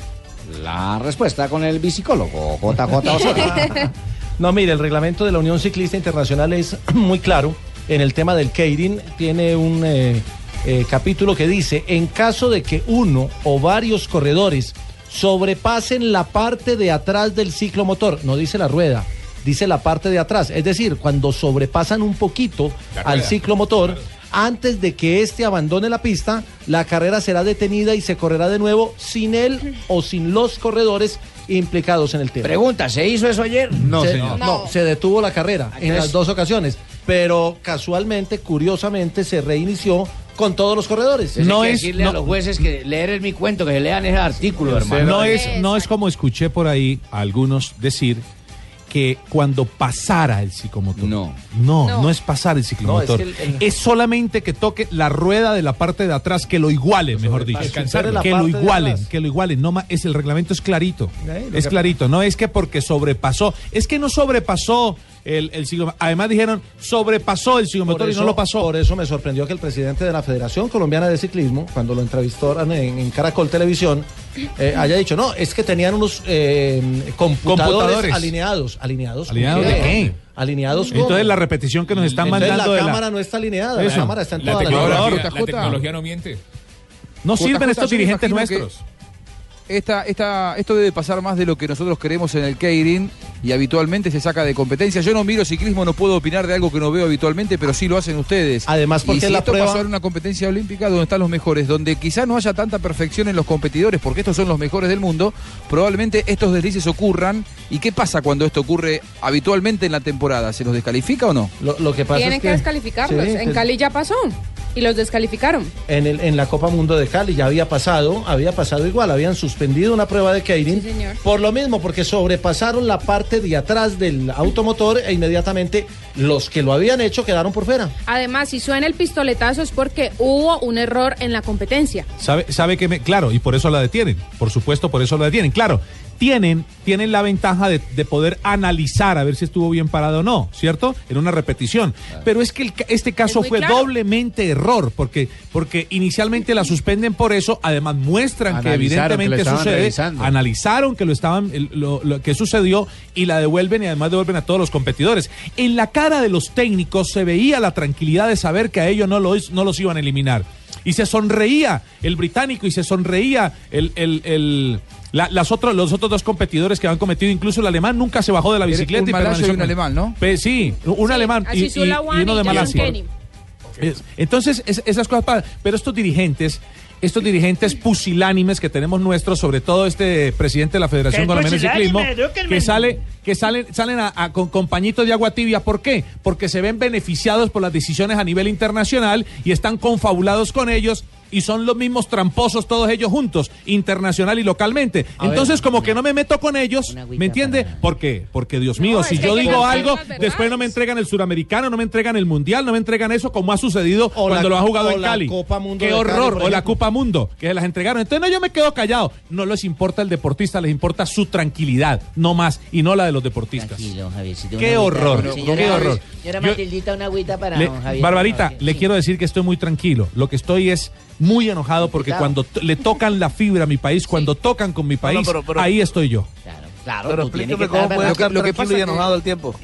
La respuesta con el bicicólogo JJ Osorio. No, mire, el reglamento de la Unión Ciclista Internacional es muy claro. En el tema del Keirin tiene un eh, eh, capítulo que dice, en caso de que uno o varios corredores sobrepasen la parte de atrás del ciclomotor, no dice la rueda, dice la parte de atrás, es decir, cuando sobrepasan un poquito al ciclomotor, antes de que éste abandone la pista, la carrera será detenida y se correrá de nuevo sin él o sin los corredores implicados en el tema. Pregunta, ¿se hizo eso ayer? No, señor. No, se detuvo la carrera en Entonces- las dos ocasiones, pero casualmente, curiosamente, se reinició con todos los corredores. No es decirle a los jueces que leer es mi cuento, que se lean ese artículo, hermano. No es, no es como escuché por ahí a algunos decir que cuando pasara el psicomotor. No. No, no, es pasar el ciclomotor. No, es que el- Es solamente que toque la rueda de la parte de atrás, que lo iguale, mejor dicho. Alcanzar la Que lo igualen, que lo igualen. No, ma- es el reglamento es clarito. Eh, Es que- clarito. No es que porque sobrepasó. Es que no sobrepasó el, el ciclomotor. Además dijeron, sobrepasó el ciclomotor y no lo pasó. Por eso me sorprendió que el presidente de la Federación Colombiana de Ciclismo, cuando lo entrevistó en, en Caracol Televisión, eh, haya dicho, no, es que tenían unos eh, computadores, Computadores. alineados. ¿Alineados? ¿con ¿Alineados de qué? ¿Alineados cómo? Entonces la repetición que nos están Entonces, mandando la de la- cámara no está alineada, Eso. la cámara está en La todas las tecnología, la tecnología no miente. No sirven estos dirigentes que nuestros. Esta, esta, esto debe pasar más de lo que nosotros queremos en el Keirin y habitualmente se saca de competencia. Yo no miro ciclismo, no puedo opinar de algo que no veo habitualmente, pero sí lo hacen ustedes. Además, porque y si la esto prueba- pasó en una competencia olímpica donde están los mejores, donde quizá no haya tanta perfección en los competidores, porque estos son los mejores del mundo, probablemente estos deslices ocurran. ¿Y qué pasa cuando esto ocurre habitualmente en la temporada? ¿Se los descalifica o no? Lo, lo que pasa Tienen es que, que descalificarlos. Sí, en Cali ya pasó y los descalificaron. en, el, en la Copa Mundo de Cali ya había pasado, había pasado igual, habían suspendido una prueba de Keirin señor. por lo mismo, porque sobrepasaron la parte de atrás del automotor e inmediatamente los que lo habían hecho quedaron por fuera. Además, si suena el pistoletazo es porque hubo un error en la competencia. Sabe, sabe que me, claro, y por eso la detienen. Por supuesto, por eso la detienen. Claro, tienen, tienen la ventaja de, de poder analizar a ver si estuvo bien parado o no, ¿cierto? En una repetición. Pero es que el este caso fue claro. doblemente error, porque, porque inicialmente la suspenden por eso, además muestran que Analizaron que lo evidentemente sucede, revisando. analizaron que lo estaban, lo, lo que sucedió y la devuelven y además devuelven a todos los competidores. En la cara de los técnicos se veía la tranquilidad de saber que a ellos no, lo, no los iban a eliminar. Y se sonreía el británico y se sonreía el, el- el- la- las otros, los otros dos competidores que han cometido, incluso el alemán nunca se bajó de la bicicleta. un y permaneció y un alemán, ¿no? Pe- sí, un Sí, alemán y, y- y uno de Malasia. Entonces, es- esas cosas pasan. Pero estos dirigentes, estos dirigentes pusilánimes que tenemos nuestros, sobre todo este presidente de la Federación ¿Qué Colombiana de Ciclismo, que sale, que salen, salen a- a- con, con pañitos de agua tibia. ¿Por qué? Porque se ven beneficiados por las decisiones a nivel internacional y están confabulados con ellos. Y son los mismos tramposos todos ellos juntos, internacional y localmente. A ver. Entonces, como que no me meto con ellos, ¿me entiende? ¿Por qué? Porque, Dios mío, No, si yo digo algo, después no me entregan el suramericano, no me entregan el mundial, no me entregan eso, como ha sucedido O la- cuando lo ha jugado o en la Cali. Copa Mundo Qué Cali, horror. o la. Copa Mundo, que se las entregaron. Entonces, no, yo me quedo callado. No les importa el deportista, les importa su tranquilidad, no más, y no la de los deportistas. Qué horror, agüita. Señora- qué horror. Señora Matildita, una agüita para Le- don Javier. Barbarita, le quiero decir que estoy muy tranquilo. Lo que estoy es muy enojado porque Claro. cuando le tocan la fibra a mi país, cuando tocan con mi país, pero- pero- ahí estoy yo. Claro, Pero tú tienes explíqueme que cómo puede estar Lo que pasa y que- enojado al tiempo.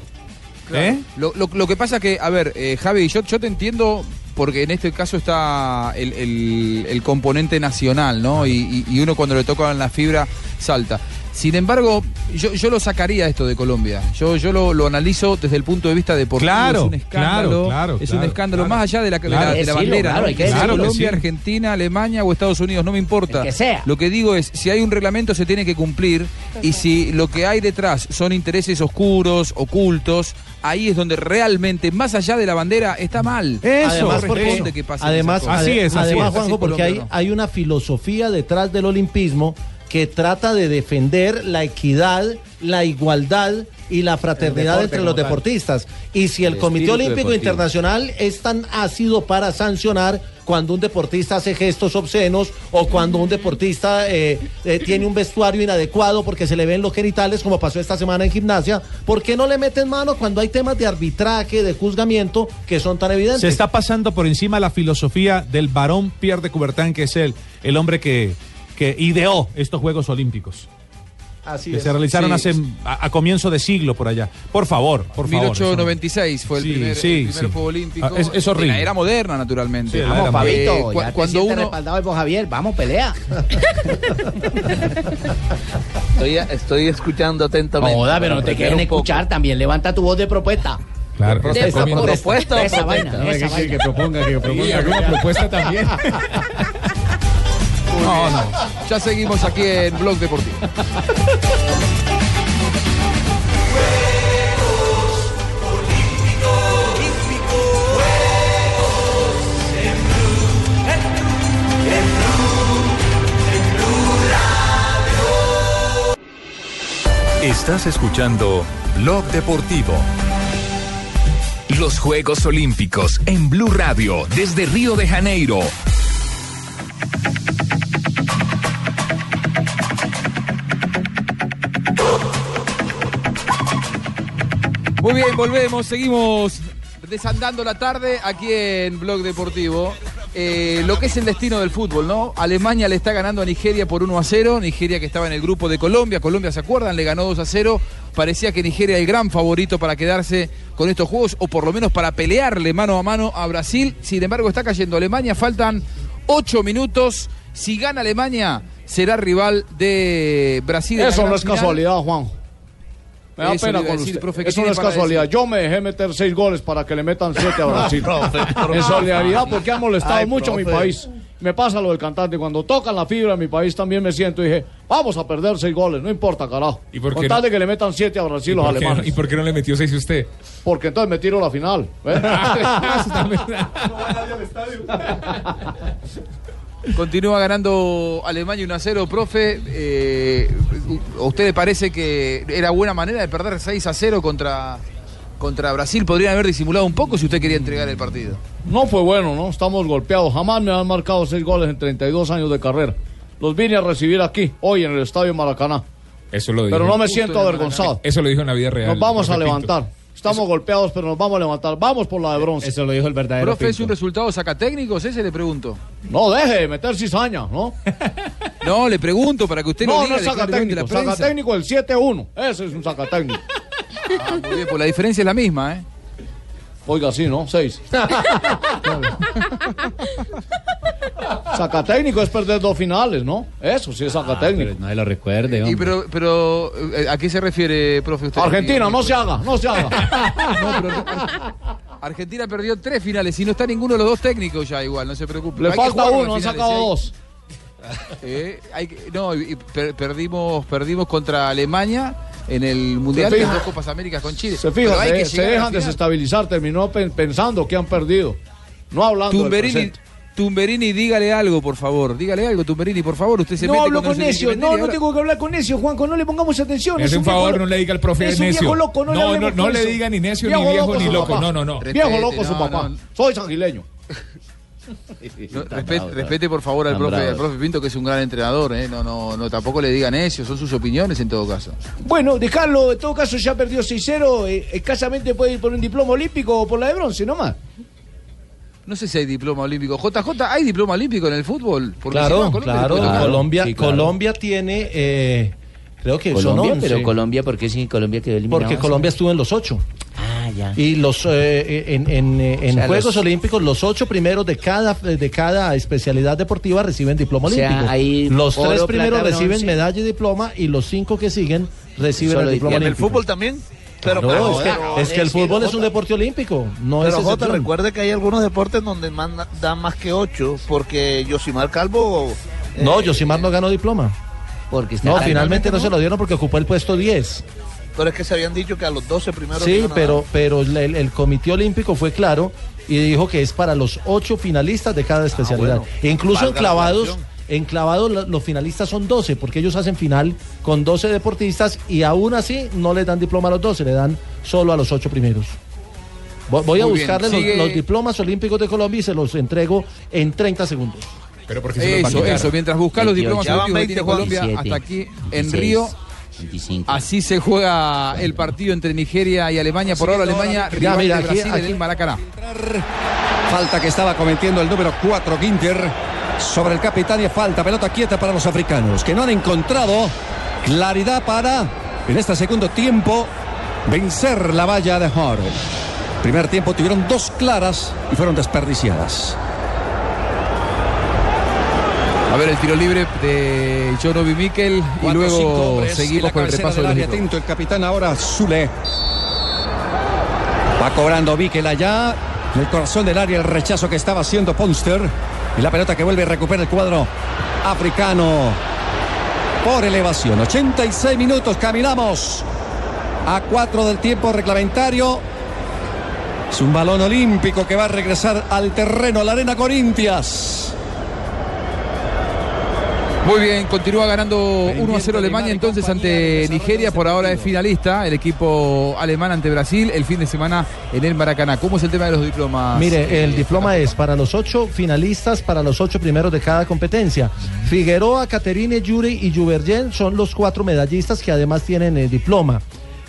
¿Eh? Lo, lo- lo que pasa que, a ver, eh, Javi, yo, yo te entiendo porque en este caso está el, el- el componente nacional, ¿no? Y, y- y uno cuando le tocan la fibra salta. Sin embargo, yo, yo lo sacaría esto de Colombia. Yo, yo lo, lo analizo desde el punto de vista deportivo. Claro, es un escándalo. claro, claro, es un escándalo claro. más allá de la, de la- de la bandera. claro, Colombia, sí. Argentina, Alemania o Estados Unidos, no me importa. Que sea. Lo que digo es, si hay un reglamento se tiene que cumplir y si lo que hay detrás son intereses oscuros, ocultos, ahí es donde realmente, más allá de la bandera, está mal. Eso, además, No porque- que además, cosas. Así es, así además, es. Juanjo, porque hay, hay una filosofía detrás del olimpismo que trata de defender la equidad, la igualdad y la fraternidad deporte entre los tal. deportistas. Y si el, El Comité Olímpico deportivo. Internacional es tan ácido para sancionar cuando un deportista hace gestos obscenos o cuando un deportista eh, eh, tiene un vestuario inadecuado porque se le ven los genitales, como pasó esta semana en gimnasia, ¿por qué no le meten mano cuando hay temas de arbitraje, de juzgamiento que son tan evidentes? Se está pasando por encima la filosofía del varón Pierre de Coubertin, que es el, el hombre que, que ideó estos Juegos Olímpicos. Así que es. se realizaron Sí. hace a, a comienzo de siglo por allá. Por favor, por favor. 1896 fue el Sí, primer, sí, el primer sí. Juego Olímpico. Ah, es- es horrible. De la era moderna, naturalmente. Vamos, era Fabito, Eh, cu- ya te cuando sientes uno- respaldado por Javier. Vamos, pelea. Estoy, estoy escuchando atentamente. Joda, pero no te quieren escuchar. También levanta tu voz de propuesta. Claro. De ¿Esa propuesta, propuesta esa vaina, esa vaina. proponga, que Y alguna propuesta también. No, no. Ya seguimos aquí en Blog Deportivo. Estás escuchando Blog Deportivo. Los Juegos Olímpicos en Blue Radio desde Río de Janeiro. Muy bien, volvemos, seguimos desandando la tarde aquí en Blog Deportivo. Eh, lo que es el destino del fútbol, ¿no? Alemania le está ganando a Nigeria por 1 a 0. Nigeria que estaba en el grupo de Colombia. Colombia, ¿se acuerdan? Le ganó 2 a 0. Parecía que Nigeria era el gran favorito para quedarse con estos juegos o por lo menos para pelearle mano a mano a Brasil. Sin embargo, está cayendo Alemania. Faltan 8 minutos. Si gana Alemania, será rival de Brasil. Eso no es final. casualidad, Juan. Me da Eso pena a con decir, usted. profe, ¿qué Eso no es casualidad. decir? Yo me dejé meter seis goles para que le metan siete a Brasil. profe, profe. en solidaridad porque han molestado Ay, mucho a mi profe. país. Me pasa lo del cantante. Cuando tocan la fibra en mi país también me siento y dije, vamos a perder seis goles. No importa, carajo. ¿Y por Con qué tal no? de que le metan siete a ¿Y Brasil los no, alemanes. ¿Y por qué no le metió seis usted? Porque entonces me tiro la final. ¿ves? Continúa ganando Alemania 1 a 0, profe. Eh, ¿A usted le parece que era buena manera de perder 6 a 0 contra, contra Brasil? Podrían haber disimulado un poco si usted quería entregar el partido. No fue bueno, ¿no? Estamos golpeados. Jamás me han marcado seis goles en 32 años de carrera. Los vine a recibir aquí, hoy en el Estadio Maracaná. Eso lo dijo. Pero no me Justo siento avergonzado. Eso lo dijo en la vida real. Nos vamos a levantar. Estamos golpeados, pero nos vamos a levantar. Vamos por la de bronce. Eso lo dijo el verdadero Profe, ¿es un Pinto. resultado sacatécnicos? Ese le pregunto. No, deje de meter cizaña, ¿no? No, le pregunto para que usted lo No, diga. no ante la sacatécnico. prensa. Sacatécnico el 7-1. Ese es un sacatécnico. Ah, muy bien, pues la diferencia es la misma, ¿eh? Oiga, sí, ¿no? 6. Sacatécnico es perder dos finales, ¿no? Eso sí es sacatécnico. Pero nadie lo recuerde, Y pero, pero eh, ¿a qué se refiere, profe? Usted? Argentina, no se haga, no se haga. No, pero Argentina perdió tres finales y no está ninguno de los dos técnicos ya igual, no se preocupe. Le Hay falta uno, las han sacado ¿sí? dos. Eh, hay no, y per- perdimos, perdimos contra Alemania en el Mundial fija- dos Copas Américas con Chile. Se fijan, se, se dejan desestabilizar, terminó pen- pensando que han perdido. No hablando del Tumberini, presente. Tumberini, dígale algo, por favor. Dígale algo, Tumberini, por favor. Usted se No mete hablo con necio, no, no tengo que hablar con necio, Juanco, no le pongamos atención. Me hace un favor, no le diga al profe es un necio. viejo loco, no, le No, no, no le eso. diga ni necio, ni viejo, ni loco. papá. No, no, no. Viejo loco su no, papá. no. Soy sanguileño. No, respete, respete, por favor al profe, al profe Pinto que es un gran entrenador, ¿eh? no, no, no, tampoco le digan necio, son sus opiniones en todo caso. Bueno, dejarlo, en todo caso ya perdió 6-0, eh, escasamente puede ir por un diploma olímpico o por la de bronce nomás. No sé si hay diploma olímpico. JJ, ¿hay diploma olímpico en el fútbol? Porque si Claro, no, Colombia claro, Colombia, sí, claro. Colombia tiene, eh, creo que son Colombia, 11. pero Colombia, ¿por qué sí Colombia quedó eliminado? Porque Colombia estuvo en los ocho. Ah, ya. Y los eh, en, en, eh, en O sea, Juegos los- Olímpicos, los ocho primeros de cada, de cada especialidad deportiva reciben diploma O sea, olímpico. hay los oro, tres primeros plata, reciben bronce. medalla y diploma y los cinco que siguen reciben Solo el diploma ¿Y en el fútbol también? Pero, No, pero, es, que, pero- es que el fútbol es un deporte olímpico, no pero es Jota, recuerde que hay algunos deportes donde man- dan más que ocho, porque Yosimar Calvo... eh, No, Yosimar no ganó diploma. Porque está- No, Ah, finalmente no se lo dieron porque ocupó el puesto 10. Pero es que se habían dicho que a los 12 primeros... Sí, pero, pero el, el Comité Olímpico fue claro y dijo que es para los ocho finalistas de cada especialidad. bueno. E incluso en En lo- los finalistas son 12, porque ellos hacen final con 12 deportistas y aún así no les dan diploma a los 12, le dan solo a los ocho primeros. Vo- Voy a Muy buscarle los- los, diplomas olímpicos de Colombia y se los entrego en 30 segundos. Pero porque Eso, eso, mientras buscas los 28. diplomas olímpicos que tiene 20, Juan. Colombia 27, hasta aquí en 26, Río. 25. Así se juega el partido entre Nigeria y Alemania. Por ahora Alemania, Ya, mira, de aquí- Brasil en aquí- el Maracaná. Falta que estaba cometiendo el número 4 Ginter sobre el capitán y falta pelota quieta para los africanos que no han encontrado claridad para en este segundo tiempo vencer la valla de Hor. Primer tiempo tuvieron dos claras y fueron desperdiciadas. A ver el tiro libre de John Obi Mikel y luego seguimos con el repaso del área. Atento el capitán ahora Zule. Va cobrando Mikel allá. En el corazón del área el rechazo que estaba haciendo Ponster. Y la pelota que vuelve y recupera el cuadro africano. Por elevación. 86 minutos. Caminamos a 4 del tiempo reglamentario. Es un balón olímpico que va a regresar al terreno, a la arena Corintias. Muy bien, continúa ganando 1 a 0 Alemania entonces ante Nigeria. Por ahora es finalista el equipo alemán ante Brasil el fin de semana en el Maracaná. ¿Cómo es el tema de los diplomas? Mire, el Eh, diploma es para los ocho finalistas, para los ocho primeros de cada competencia. Figueroa, Caterine, Yuri y Juvergen son los cuatro medallistas que además tienen el diploma.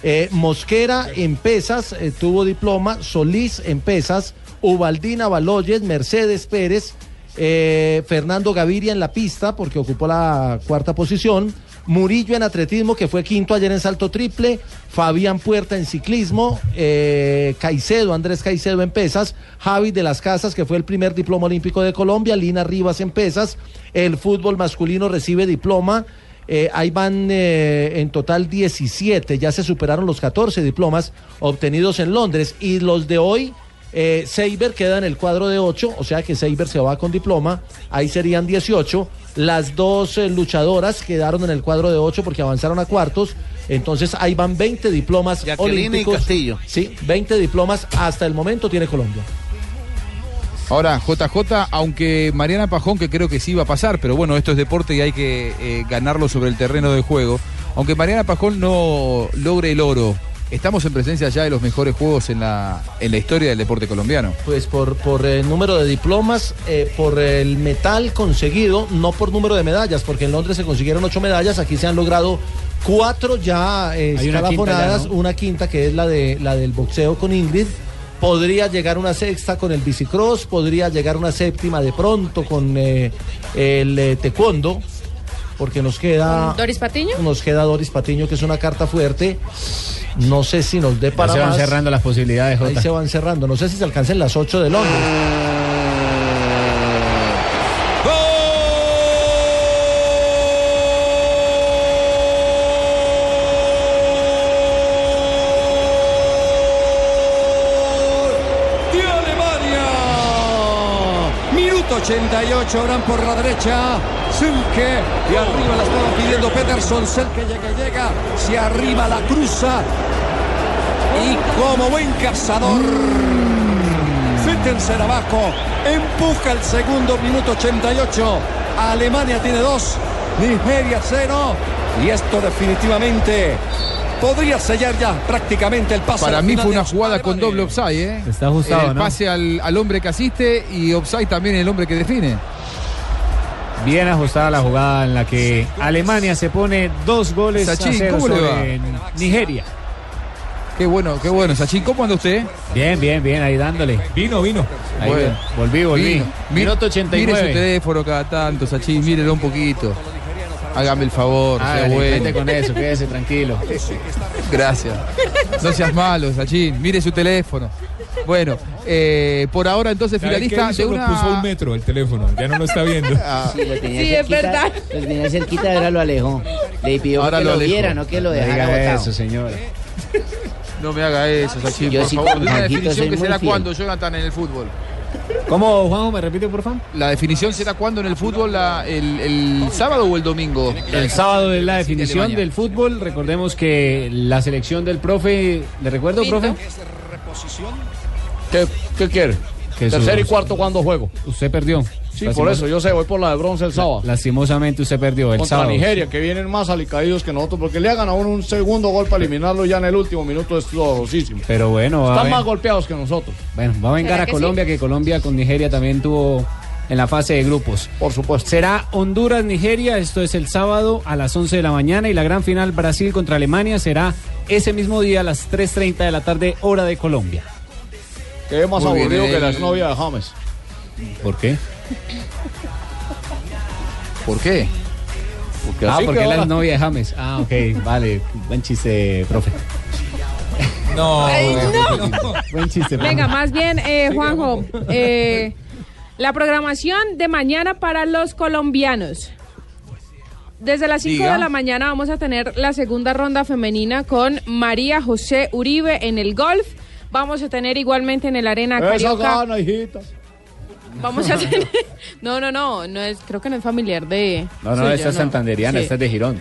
Eh, Mosquera en pesas eh, tuvo diploma, Solís en pesas, Ubaldina Baloyes, Mercedes Pérez, eh, Fernando Gaviria en la pista porque ocupó la cuarta posición. Murillo en atletismo, que fue quinto ayer en salto triple. Fabián Puerta en ciclismo. eh, Caicedo, Andrés Caicedo en pesas. Javi de las Casas, que fue el primer diploma olímpico de Colombia. Lina Rivas en pesas. El fútbol masculino recibe diploma. Eh, ahí van en total 17. Ya se superaron los 14 diplomas obtenidos en Londres. Y los de hoy. Eh, Seiber queda en el cuadro de 8, o sea que Seiber se va con diploma, ahí serían 18. Las dos eh, luchadoras quedaron en el cuadro de 8 porque avanzaron a cuartos, entonces ahí van 20 diplomas Jacqueline y olímpicos. Castillo. Sí, 20 diplomas hasta el momento tiene Colombia. Ahora, JJ, aunque Mariana Pajón, que creo que sí iba a pasar, pero bueno, esto es deporte y hay que eh, ganarlo sobre el terreno de juego. Aunque Mariana Pajón no logre el oro, estamos en presencia ya de los mejores juegos en la, en la historia del deporte colombiano. Pues por, por el número de diplomas, eh, por el metal conseguido, no por número de medallas, porque en Londres se consiguieron ocho medallas, aquí se han logrado cuatro ya eh, una escalafonadas, ya, ¿no? una quinta que es la de la del boxeo con Ingrid. Podría llegar una sexta con el bicicross, podría llegar una séptima de pronto con eh, el eh, taekwondo, porque nos queda Doris Patiño. nos queda Doris Patiño, que es una carta fuerte. No sé si nos dé para se van más. cerrando las posibilidades, Ahí Jota. se van cerrando. No sé si se alcancen las 8 de Londres. 88, Abraham por la derecha. Selke. Y arriba la estaba pidiendo Peterson. Selke llega, llega. Se arriba la cruza. Y como buen cazador. Fittenser abajo. Empuja el segundo minuto 88. Alemania tiene dos. Nigeria cero. Y esto definitivamente podría sellar ya prácticamente el paso. Para mí fue una jugada con doble offside, ¿eh? Está ajustado, El ¿no? pase al, al hombre que asiste y offside también el hombre que define. Bien ajustada la jugada en la que Alemania se pone dos goles a Sachin, cero ¿cómo le sobre Nigeria. Qué bueno, qué bueno. Sachin, ¿cómo anda usted? Bien, bien, bien, ahí dándole. Vino, vino. Ahí Bueno. volví, volví. Vino. Minuto Mire su 89. teléfono cada tanto, Sachin, mírelo un poquito. Hágame el favor, sea Hágale, bueno. con eso, quédese tranquilo. Gracias. No seas malo, Sachin. Mire su teléfono. Bueno, eh, por ahora entonces ¿Sabe qué finalista de una... puso un metro el teléfono, ya no lo está viendo. Sí, lo tenía Sí, es verdad. Lo tenía cerquita, ahora lo alejó. Le pidió Ahora que lo lo, viera, no que lo No dejara diga botado. eso, señora. No me haga eso, Sachin, Yo por sí favor. una definición que será fiel. cuando, Jonathan, en el fútbol. ¿Cómo, Juanjo, me repite, por favor? ¿La definición será cuándo en el fútbol? la- el, el sábado o el domingo? El sábado es la definición del fútbol. Recordemos que la selección del profe, ¿le recuerdo, profe? ¿Qué, qué quiere? Que Tercer su- y cuarto cuando juego. Usted perdió. Sí, por eso yo sé, voy por la de bronce el sábado. Lastimosamente usted perdió el Contra sábado. Nigeria, que vienen más alicaídos que nosotros, porque le hagan a uno un segundo gol para eliminarlo ya en el último minuto es dolorosísimo. Pero bueno, va a, Están ven- más golpeados que nosotros. bueno, va a vengar ¿Será a que Colombia, que Colombia con Nigeria también tuvo en la fase de grupos. Por supuesto. Será Honduras-Nigeria, esto es el sábado a las 11 de la mañana y la gran final Brasil contra Alemania será ese mismo día a las 3.30 de la tarde, hora de Colombia. Que es más Muy bien, aburrido que la el- exnovia de James. ¿Por qué? ¿Por qué? Porque Ah, porque que es novia de James. Ah, ok, vale. Buen chiste, profe. No, Buen chiste, profe. Venga, más bien, eh, Juanjo, eh, la programación de mañana para los colombianos. Desde las 5 Diga. de la mañana vamos a tener la segunda ronda femenina con María José Uribe en el golf. Vamos a tener igualmente en el Arena Esa Carioca. gana, hijita. Vamos a tener. No, no, no, no es, creo que no es familiar de. No, no, esta es santanderiana, Sí. esta es de Girón.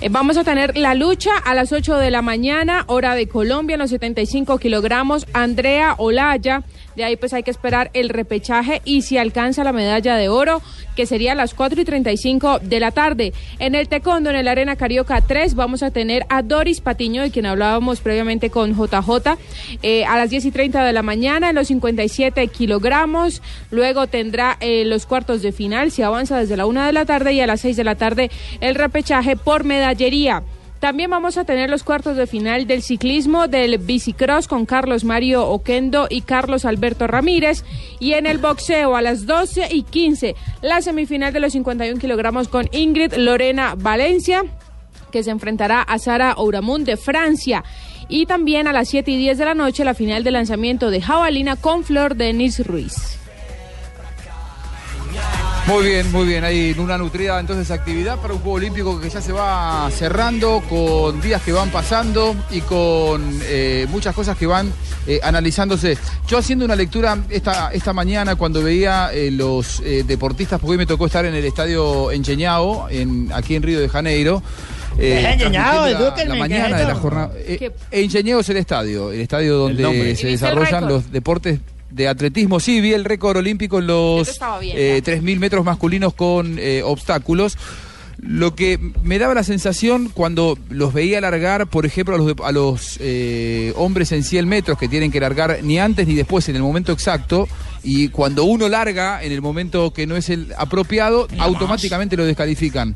Eh, vamos a tener la lucha a las 8 de la mañana, hora de Colombia, en los 75 kilogramos. Andrea Olaya. De ahí pues hay que esperar el repechaje y si alcanza la medalla de oro, que sería a las 4 y 35 de la tarde. En el Tecondo, en el Arena Carioca 3, vamos a tener a Doris Patiño, de quien hablábamos previamente con JJ, eh, a las 10 y 30 de la mañana, en los 57 kilogramos. Luego tendrá eh, los cuartos de final, si avanza desde la 1 de la tarde, y a las 6 de la tarde el repechaje por medallería. También vamos a tener los cuartos de final del ciclismo del bicicross con Carlos Mario Oquendo y Carlos Alberto Ramírez. Y en el boxeo a las 12 y 15, la semifinal de los 51 kilogramos con Ingrid Lorena Valencia que se enfrentará a Sara Ouramun de Francia. Y también a las 7 y 10 de la noche la final de lanzamiento de Jabalina con Flor Denis Ruiz. Muy bien, muy bien. Hay una nutrida entonces actividad para un Juego Olímpico que ya se va cerrando con días que van pasando y con eh, muchas cosas que van eh, analizándose. Yo haciendo una lectura esta, esta mañana cuando veía eh, los eh, deportistas, porque hoy me tocó estar en el estadio Encheñao, en, aquí en Río de Janeiro. eh, Encheñao, la, edúquenme, la ¿qué es mañana de la jornada. Eh, Encheñao es el estadio, el estadio donde se ¿Y viste el desarrollan los deportes de atletismo. Sí, vi el récord olímpico en los bien, eh, ya. 3.000 metros masculinos con eh, obstáculos. Lo que me daba la sensación cuando los veía largar, por ejemplo, a los, de- a los eh, hombres en 100 metros que tienen que largar ni antes ni después en el momento exacto, y cuando uno larga en el momento que no es el apropiado, automáticamente lo descalifican.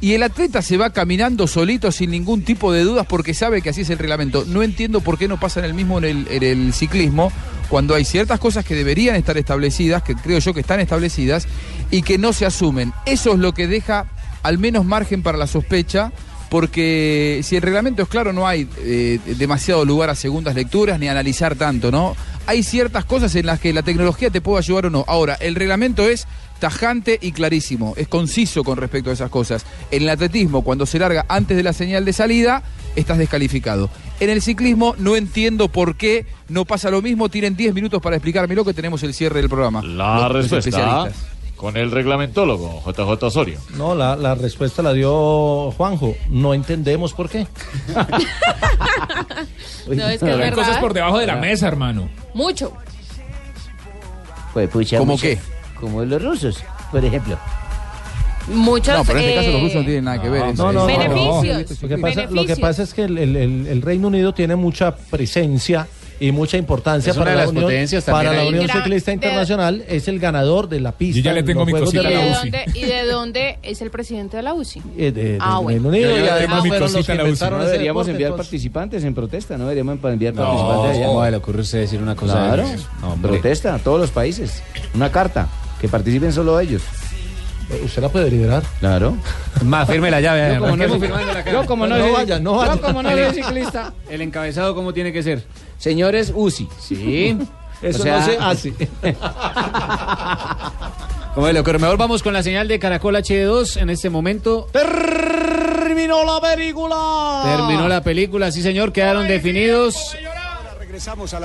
Y el atleta se va caminando solito sin ningún tipo de dudas porque sabe que así es el reglamento. No entiendo por qué no pasa en el mismo en el, en el ciclismo, cuando hay ciertas cosas que deberían estar establecidas, que creo yo que están establecidas, y que no se asumen. Eso es lo que deja al menos margen para la sospecha. Porque si el reglamento es claro, no hay eh, demasiado lugar a segundas lecturas ni a analizar tanto, ¿no? Hay ciertas cosas en las que la tecnología te puede ayudar o no. Ahora, el reglamento es tajante y clarísimo, es conciso con respecto a esas cosas. En el atletismo, cuando se larga antes de la señal de salida, estás descalificado. En el ciclismo, no entiendo por qué no pasa lo mismo. Tienen 10 minutos para explicármelo que tenemos el cierre del programa. La Los- respuesta con el reglamentólogo JJ Osorio. No, la, la respuesta la dio Juanjo. No entendemos por qué. No, es que Hay verdad. cosas por debajo de la mesa, hermano. Mucho. Pues pucha, ¿Cómo qué? Como los rusos, por ejemplo. Muchos. No, pero en este caso eh, los rusos no tienen nada que ver. No, no, no, Beneficios, Lo que pasa, lo que pasa es que el, el- el- el Reino Unido tiene mucha presencia y mucha importancia Es para de la Unión, para la. Unión Ciclista de- Internacional. Es el ganador de la pista. Yo ya le en tengo mi cosita de ¿Y a de, la UCI. dónde, ¿Y de dónde es el presidente de la UCI? eh, de- del Ah, bueno. Reino Unido. Yo y ya además tengo mi cosita en la UCI. No deberíamos deporte, enviar entonces- participantes en protesta, ¿no? Deberíamos enviar No, participantes allá. ¿cómo le ocurre usted decir una cosa de Claro? No, protesta a todos los países. Una carta, que participen solo ellos. ¿Usted la puede liderar? Claro. Más firme la llave. Yo como no yo como no No soy- vaya, no vaya. Yo como no El- soy ciclista. El encabezado, ¿cómo tiene que ser? Señores UCI. Sí. Eso O sea- no se hace. Como le ocurre. Mejor vamos con la señal de Caracol HD2 en este momento. Terminó la película. Terminó la película, sí señor, quedaron definidos.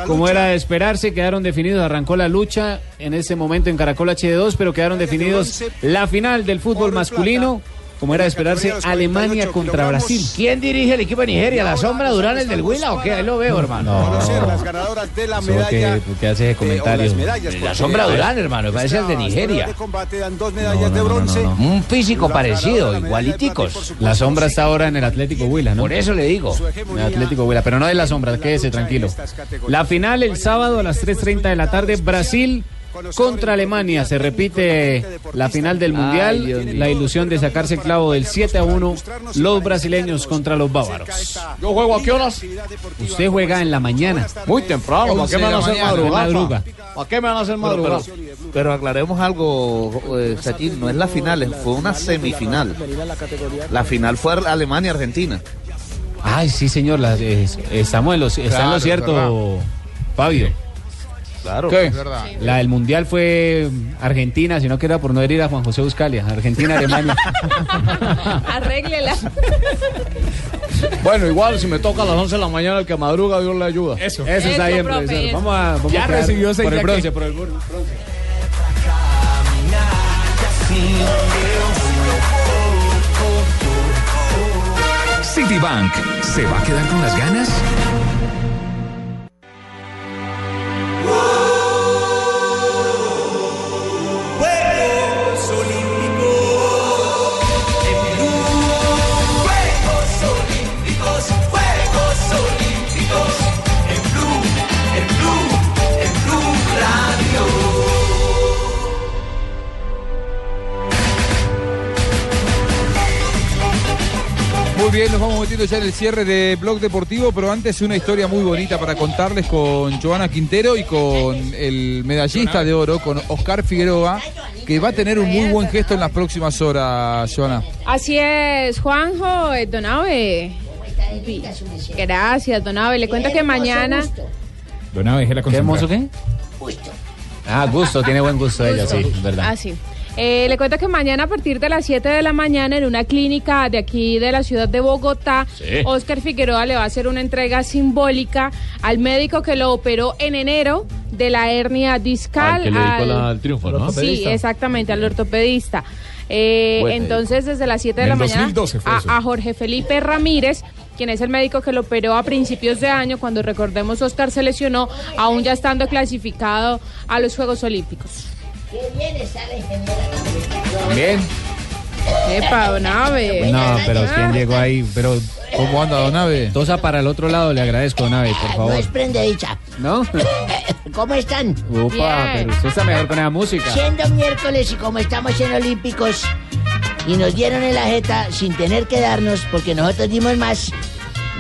Como era de esperarse, quedaron definidos, arrancó la lucha en este momento en Caracol HD2, pero quedaron definidos la final del fútbol masculino. Como era de esperarse, Alemania contra Brasil. ¿Quién dirige el equipo de Nigeria? ¿La sombra Durán, el del Huila o qué? Ahí lo veo, hermano. Conocer las ganadoras de la medalla. que- ¿por qué hace ese eh, comentario? La sombra Durán, hermano, parece el de Nigeria. de combate dan dos medallas de bronce. Un físico parecido, igualiticos. La sombra está ahora en el Atlético Huila, ¿no? Por eso le digo. En el Atlético Huila, pero no de la sombra, quédese tranquilo. La final el sábado a las 3.30 de la tarde, Brasil contra Alemania. Se repite la final del Mundial, la ilusión de sacarse el clavo del 7 a 1, los brasileños contra los bávaros. Yo juego a qué horas? Usted juega en la mañana. Muy temprano. ¿Para qué me van a hacer madrugar? Madruga. ¿Para qué me van a hacer madrugar? Pero aclaremos algo, eh, Sachin, no es la final, fue una semifinal. La final fue Alemania-Argentina. Ay, sí, señor, la- es- estamos en, los, está en lo cierto. Fabio. Claro. ¿Qué? Es verdad. La del mundial fue Argentina, si no que era por no herir a Juan José Buscalia. Argentina, Alemania. Arréglela. Bueno, igual si me toca a las 11 de la mañana, el que madruga, Dios le ayuda. Eso. Eso está bien, profe, profesor. eso. Vamos a, vamos Ya a crear recibió seis por el bronce, que- por el bronce. Citibank, ¿se va a quedar con las ganas? Muy bien, nos vamos metiendo ya en el cierre de Blog Deportivo, pero antes una historia muy bonita para contarles con Joana Quintero y con el medallista de oro, con Oscar Figueroa, que va a tener un muy buen gesto en las próximas horas, Joana. Así es, Juanjo, eh, Donave. Gracias, Donave. Le cuento que mañana. Donave, déjela ¿Qué hermoso qué? Ah, gusto, tiene buen gusto ella, sí, verdad. Ah, sí. Eh, le cuento que mañana a partir de las 7 de la mañana en una clínica de aquí de la ciudad de Bogotá, Sí. Oscar Figueroa le va a hacer una entrega simbólica al médico que lo operó en enero de la hernia discal. Al que le dedicó la- el triunfo, ¿no? Sí, exactamente, al ortopedista. Eh, entonces, desde las 7 de la el mañana 2012 fue a, a Jorge Felipe Ramírez, quien es el médico que lo operó a principios de año, cuando recordemos Oscar se lesionó, aún ya estando clasificado a los Juegos Olímpicos. Qué bien está la ingeniera. Bien. Epa, Donave. No, pero ¿quién llegó ahí? Pero, ¿Cómo anda, Donave? Tosa para el otro lado, le agradezco, Donave, por No favor. es prendedicha. ¿No? ¿Cómo están? Upa, pero usted está mejor con esa música. Siendo miércoles y como estamos en Olímpicos y nos dieron en la jeta sin tener que darnos porque nosotros dimos más.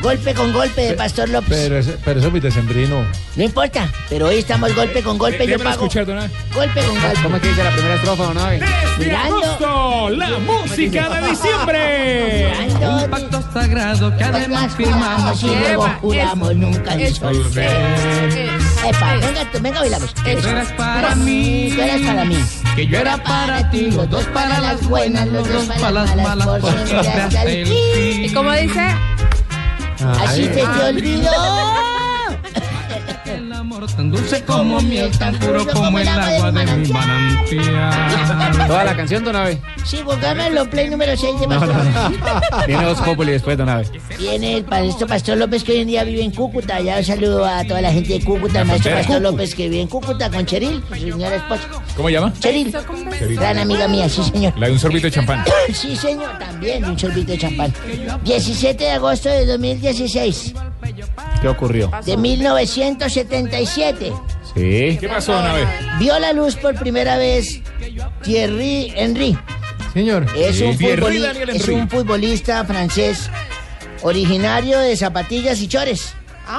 Golpe con golpe de Pastor López. Pero, ese- pero eso es mi decembrino. No importa, pero hoy estamos golpe con golpe. Yo pago escuchar, Donave. golpe con golpe. ¿Cómo es que dice la primera estrofa, Donave? Mirando. agosto, la música de diciembre. Mirando. Un pacto sagrado que además firmamos y luego juramos nunca disolver. Epa, venga, tú, venga, bailamos. Que tú eras para mí. Tú eras para mí. Que yo era para ti. Los dos para las buenas, los dos para las malas. Por siempre hasta el fin. ¿Y cómo dice? Así se te olvidó. Tan dulce como miel, tan puro como el agua de mi manantial. Toda la canción, Don Abe. Sí, pongámoslo, play número 6 de Pastor. Tiene dos Populi después, Don Abe. Viene el maestro Pastor López que hoy en día vive en Cúcuta. Ya un saludo a toda la gente de Cúcuta. El maestro. Pastor López que vive en Cúcuta con Cheril, su señora esposa. ¿Cómo llama? Cheril, Cheril. gran amiga mía, sí señor. La de un sorbito de champán. Sí señor, también un sorbito de champán. 17 de agosto de 2016, ¿Qué ocurrió? de 1977. Sí. ¿Qué pasó, Don Abe? Vio la luz por primera vez Thierry Henry. Señor. Es un, Thierry es un futbolista francés originario de zapatillas y chores.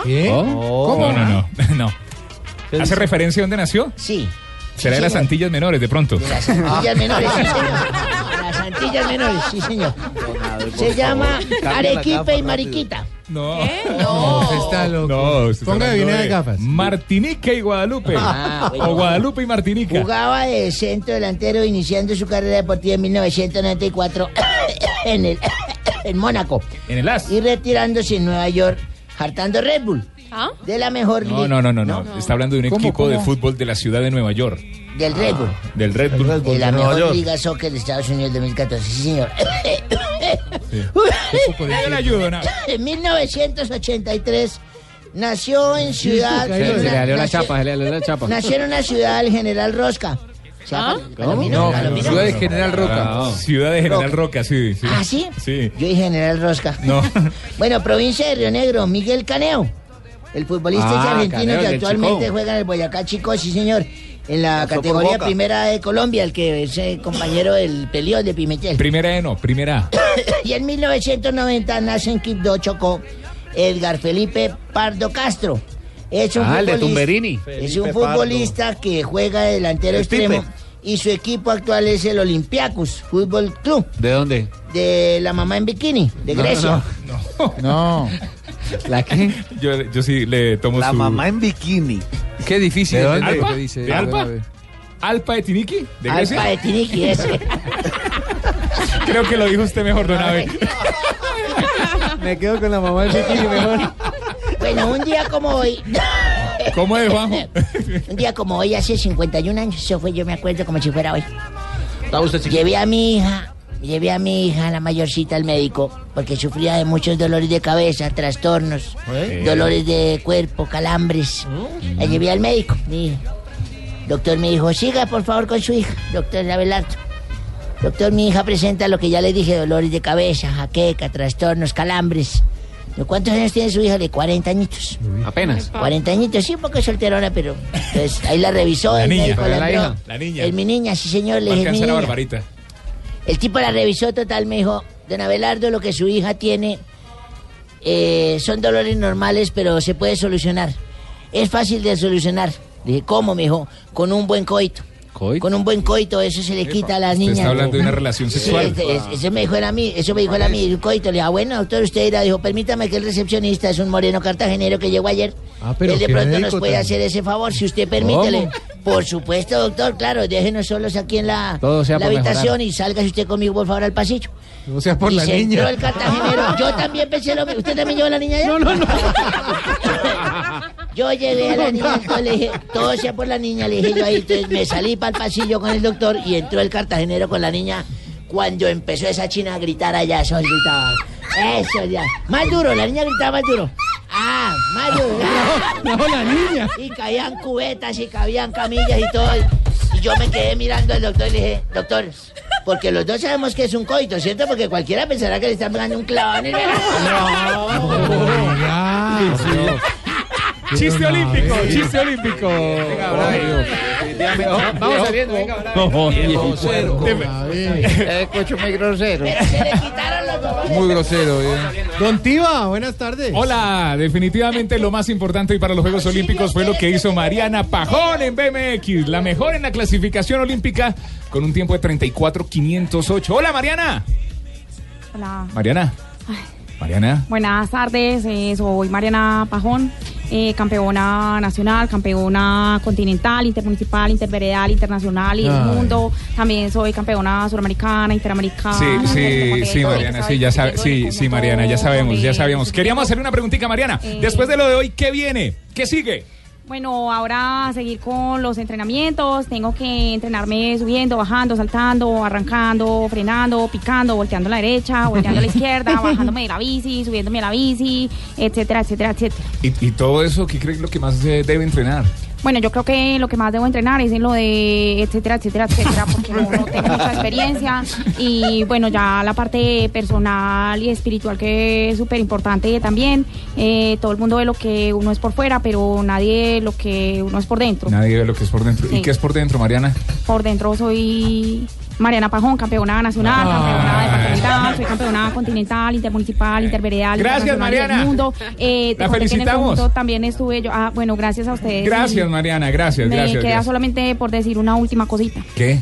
¿Qué? ¿Cómo? No, no, no. no. ¿Hace referencia a dónde nació? Sí, Será de las. Antillas Menores, de pronto. de las Antillas Menores, sí señor. Las Antillas Menores, sí señor. Se llama Arequipe y Mariquita. No. No, está loco. No, usted está Póngale bien las gafas. Martinica y Guadalupe. Ah, bueno. o Guadalupe y Martinica. Jugaba de centro delantero iniciando su carrera deportiva en 1994 en, el, en Mónaco En el AS. y retirándose en Nueva York hartando Red Bull ¿Ah? de la mejor No, liga no, no, no, no. Está hablando de un ¿Cómo, equipo de fútbol de la ciudad de Nueva York. del Red Bull. Del Red Bull. De la mejor liga soccer de Estados Unidos 2014, sí señor. Yo le ayudo, ¿no? En 1983 nació en ciudad. Se, se le salió la nació- chapa, se le salió la chapa. Nació en una ciudad el General Rosca. No, Palomino. Ciudad de General Roca. Ciudad de General Roca, sí. sí. ¿Ah, sí? Sí. Yo dije General Rosca. No. Bueno, provincia de Río Negro, Miguel Caneo. El futbolista Ah, es argentino Caneo, que actualmente juega en el Boyacá Chico, sí señor. En la Pasó categoría primera de Colombia, el que es eh, compañero del Pelión de Pimentel. Primera E no, primera A. y en 1990 nace en Quibdó, Chocó, Edgar Felipe Pardo Castro. Es un Ah, el de futbolista- Tumberini. Es un futbolista que juega de delantero El extremo. Pipe. Y su equipo actual es el Olympiacos Fútbol Club ¿De dónde? de la mamá en bikini, de Grecia. No. ¿La qué? Yo, yo sí le tomo La su... mamá en bikini. Qué difícil ¿De dónde? ¿Alpa? dice. ¿De Alpa? ¿Alpa de Tiniki? ¿De Grecia? Alfa de Tiniki ese. Creo que lo dijo usted mejor, Don Abe. Me quedo con la mamá del bikini mejor. Bueno, un día como hoy, ¿Cómo es, Juanjo? un día como hoy, hace 51 años, eso fue, yo me acuerdo como si fuera hoy. Llevé a mi hija, llevé a mi hija, la mayorcita, al médico, porque sufría de muchos dolores de cabeza, trastornos, dolores de cuerpo, calambres. La llevé al médico, mi hija. Doctor me dijo, siga por favor con su hija, doctor Abelardo. Doctor, mi hija presenta lo que ya le dije, dolores de cabeza, jaqueca, trastornos, calambres. ¿Cuántos años tiene su hija? De 40 añitos. Apenas. 40 añitos, sí, un poco solterona, pero pues, ahí la revisó. La el niña, médico la hija, la niña. Es mi niña, sí señor, le dije, mi alcanzar a niña. Barbarita. El tipo la revisó total, me dijo, don Abelardo, lo que su hija tiene eh, son dolores normales, pero se puede solucionar. Es fácil de solucionar. Le dije, ¿cómo? Me dijo, con un buen coito. Con un buen coito, eso se le quita a las Usted niñas. está hablando de una relación sexual. es- eso me dijo él a mí, eso me dijo él a mí, un coito. Le dije, ah, bueno, doctor, usted dirá, dijo, permítame que el recepcionista es un moreno cartagenero que llegó ayer. Ah, pero él de pronto nos puede hacer ese favor, si usted permítele. Por supuesto, doctor, claro, déjenos solos aquí en la, habitación mejorar. y sálgase usted conmigo, por favor, al pasillo. O sea, por y la se niña. entró el cartagenero. Yo también pensé lo mismo. ¿Usted también llevó a la niña ya? No, no, no. Yo llevé a la niña, le dije, todo sea por la niña, le dije yo ahí. Entonces me salí para el pasillo con el doctor y entró el cartagenero con la niña. Cuando empezó esa china a gritar allá, eso gritaba. Eso ya. Más duro, la niña gritaba más duro. Ah, más duro. No, la niña. Y caían cubetas y cabían camillas y todo. Y yo me quedé mirando al doctor y le dije, doctor, porque los dos sabemos que es un coito, ¿cierto? Porque cualquiera pensará que le están pegando un clavón en el... Chiste olímpico, chiste olímpico. Vamos saliendo, venga, Escucho muy grosero. Pero se le quitaron los dolores. Muy grosero. eh. Don Tiva, buenas tardes. Hola, definitivamente lo más importante hoy para los Juegos Olímpicos fue lo que hizo Mariana Pajón en BMX, la mejor en la clasificación olímpica con un tiempo de 34.508. Hola Mariana. Hola. Mariana. Mariana. Buenas tardes, eh, soy Mariana Pajón, eh, campeona nacional, campeona continental, intermunicipal, interveredal, internacional y del mundo. También soy campeona suramericana, interamericana. Sí, sí, sí, Mariana, ¿sabes? sí, ya sabe, Tengo sí, sí, Mariana, ya sabemos, ya sabíamos. Queríamos hacerle una preguntita, Mariana. Eh. Después de lo de hoy, ¿qué viene? ¿Qué sigue? Bueno, ahora a seguir con los entrenamientos. Tengo que entrenarme subiendo, bajando, saltando, arrancando, frenando, picando, volteando a la derecha, volteando a la izquierda, bajándome de la bici, subiéndome a la bici, etcétera, etcétera, etcétera. Y, y todo eso, ¿qué creen lo que más se debe entrenar? Bueno, yo creo que lo que más debo entrenar es en lo de etcétera, etcétera, etcétera, porque no, no tengo mucha experiencia. Y bueno, ya la parte personal y espiritual que es súper importante también. Eh, todo el mundo ve lo que uno es por fuera, pero nadie lo que uno es por dentro. Nadie ve lo que es por dentro. ¿Y Sí. qué es por dentro, Mariana? Por dentro soy Mariana Pajón, campeona nacional, Ah. campeona departamental, soy campeona continental, intermunicipal, interveredal, Gracias, y del Mariana. mundo. Eh, La en el felicitamos. también estuve yo. Ah, bueno, gracias a ustedes. Gracias, Mariana, gracias, Me gracias. queda gracias. solamente por decir una última cosita. ¿Qué?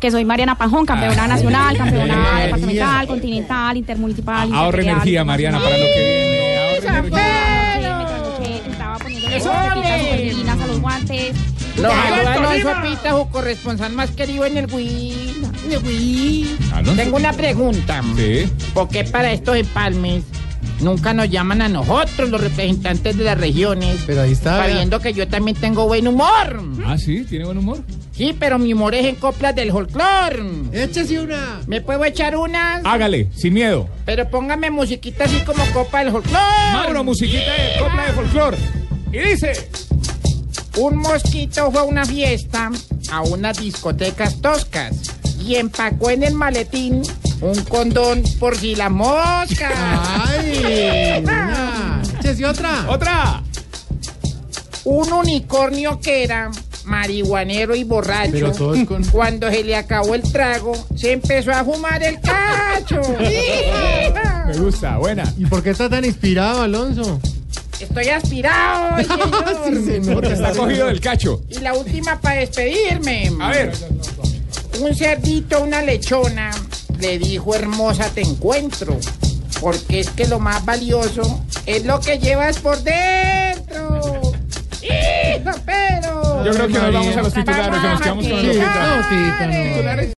Que soy Mariana Pajón, campeona Ah, nacional, sí. campeona departamental, continental, intermunicipal. Ahorra interferial, energía, Mariana, para lo que viene. Energía. Estaba. Pepitas súper divinas a los guantes. Los Ya, saluda Alonso Tolima. Pita, su corresponsal más querido en el Wii. En el Wii. Alonso. Tengo una pregunta. Sí. ¿Por qué para estos empalmes nunca nos llaman a nosotros, los representantes de las regiones? Pero ahí está. Sabiendo que yo también tengo buen humor. Ah, sí, tiene buen humor. Sí, pero mi humor es en coplas del folclore. Échese una. ¿Me puedo echar unas? Hágale, sin miedo. Pero póngame musiquita así como copa del folclore. Mauro, musiquita de copla de folclor. Y dice. Un mosquito fue a una fiesta a unas discotecas toscas y empacó en el maletín un condón por si la mosca. ¡Ay! una. Échese otra. ¡Otra! Un unicornio que era marihuanero y borracho. Con- Cuando se le acabó el trago, se empezó a fumar el cacho. Me gusta, buena. ¿Y por qué está tan inspirado, Alonso? Estoy aspirado, señor. Sí, se nota. Porque está cogido del cacho. Y la última para despedirme. A ver. Un cerdito, una lechona, le dijo hermosa te encuentro. Porque es que lo más valioso es lo que llevas por dentro. ¡Hijo, pero! Yo creo que nos vamos a los titulares, que nos quedamos con los. Titulares.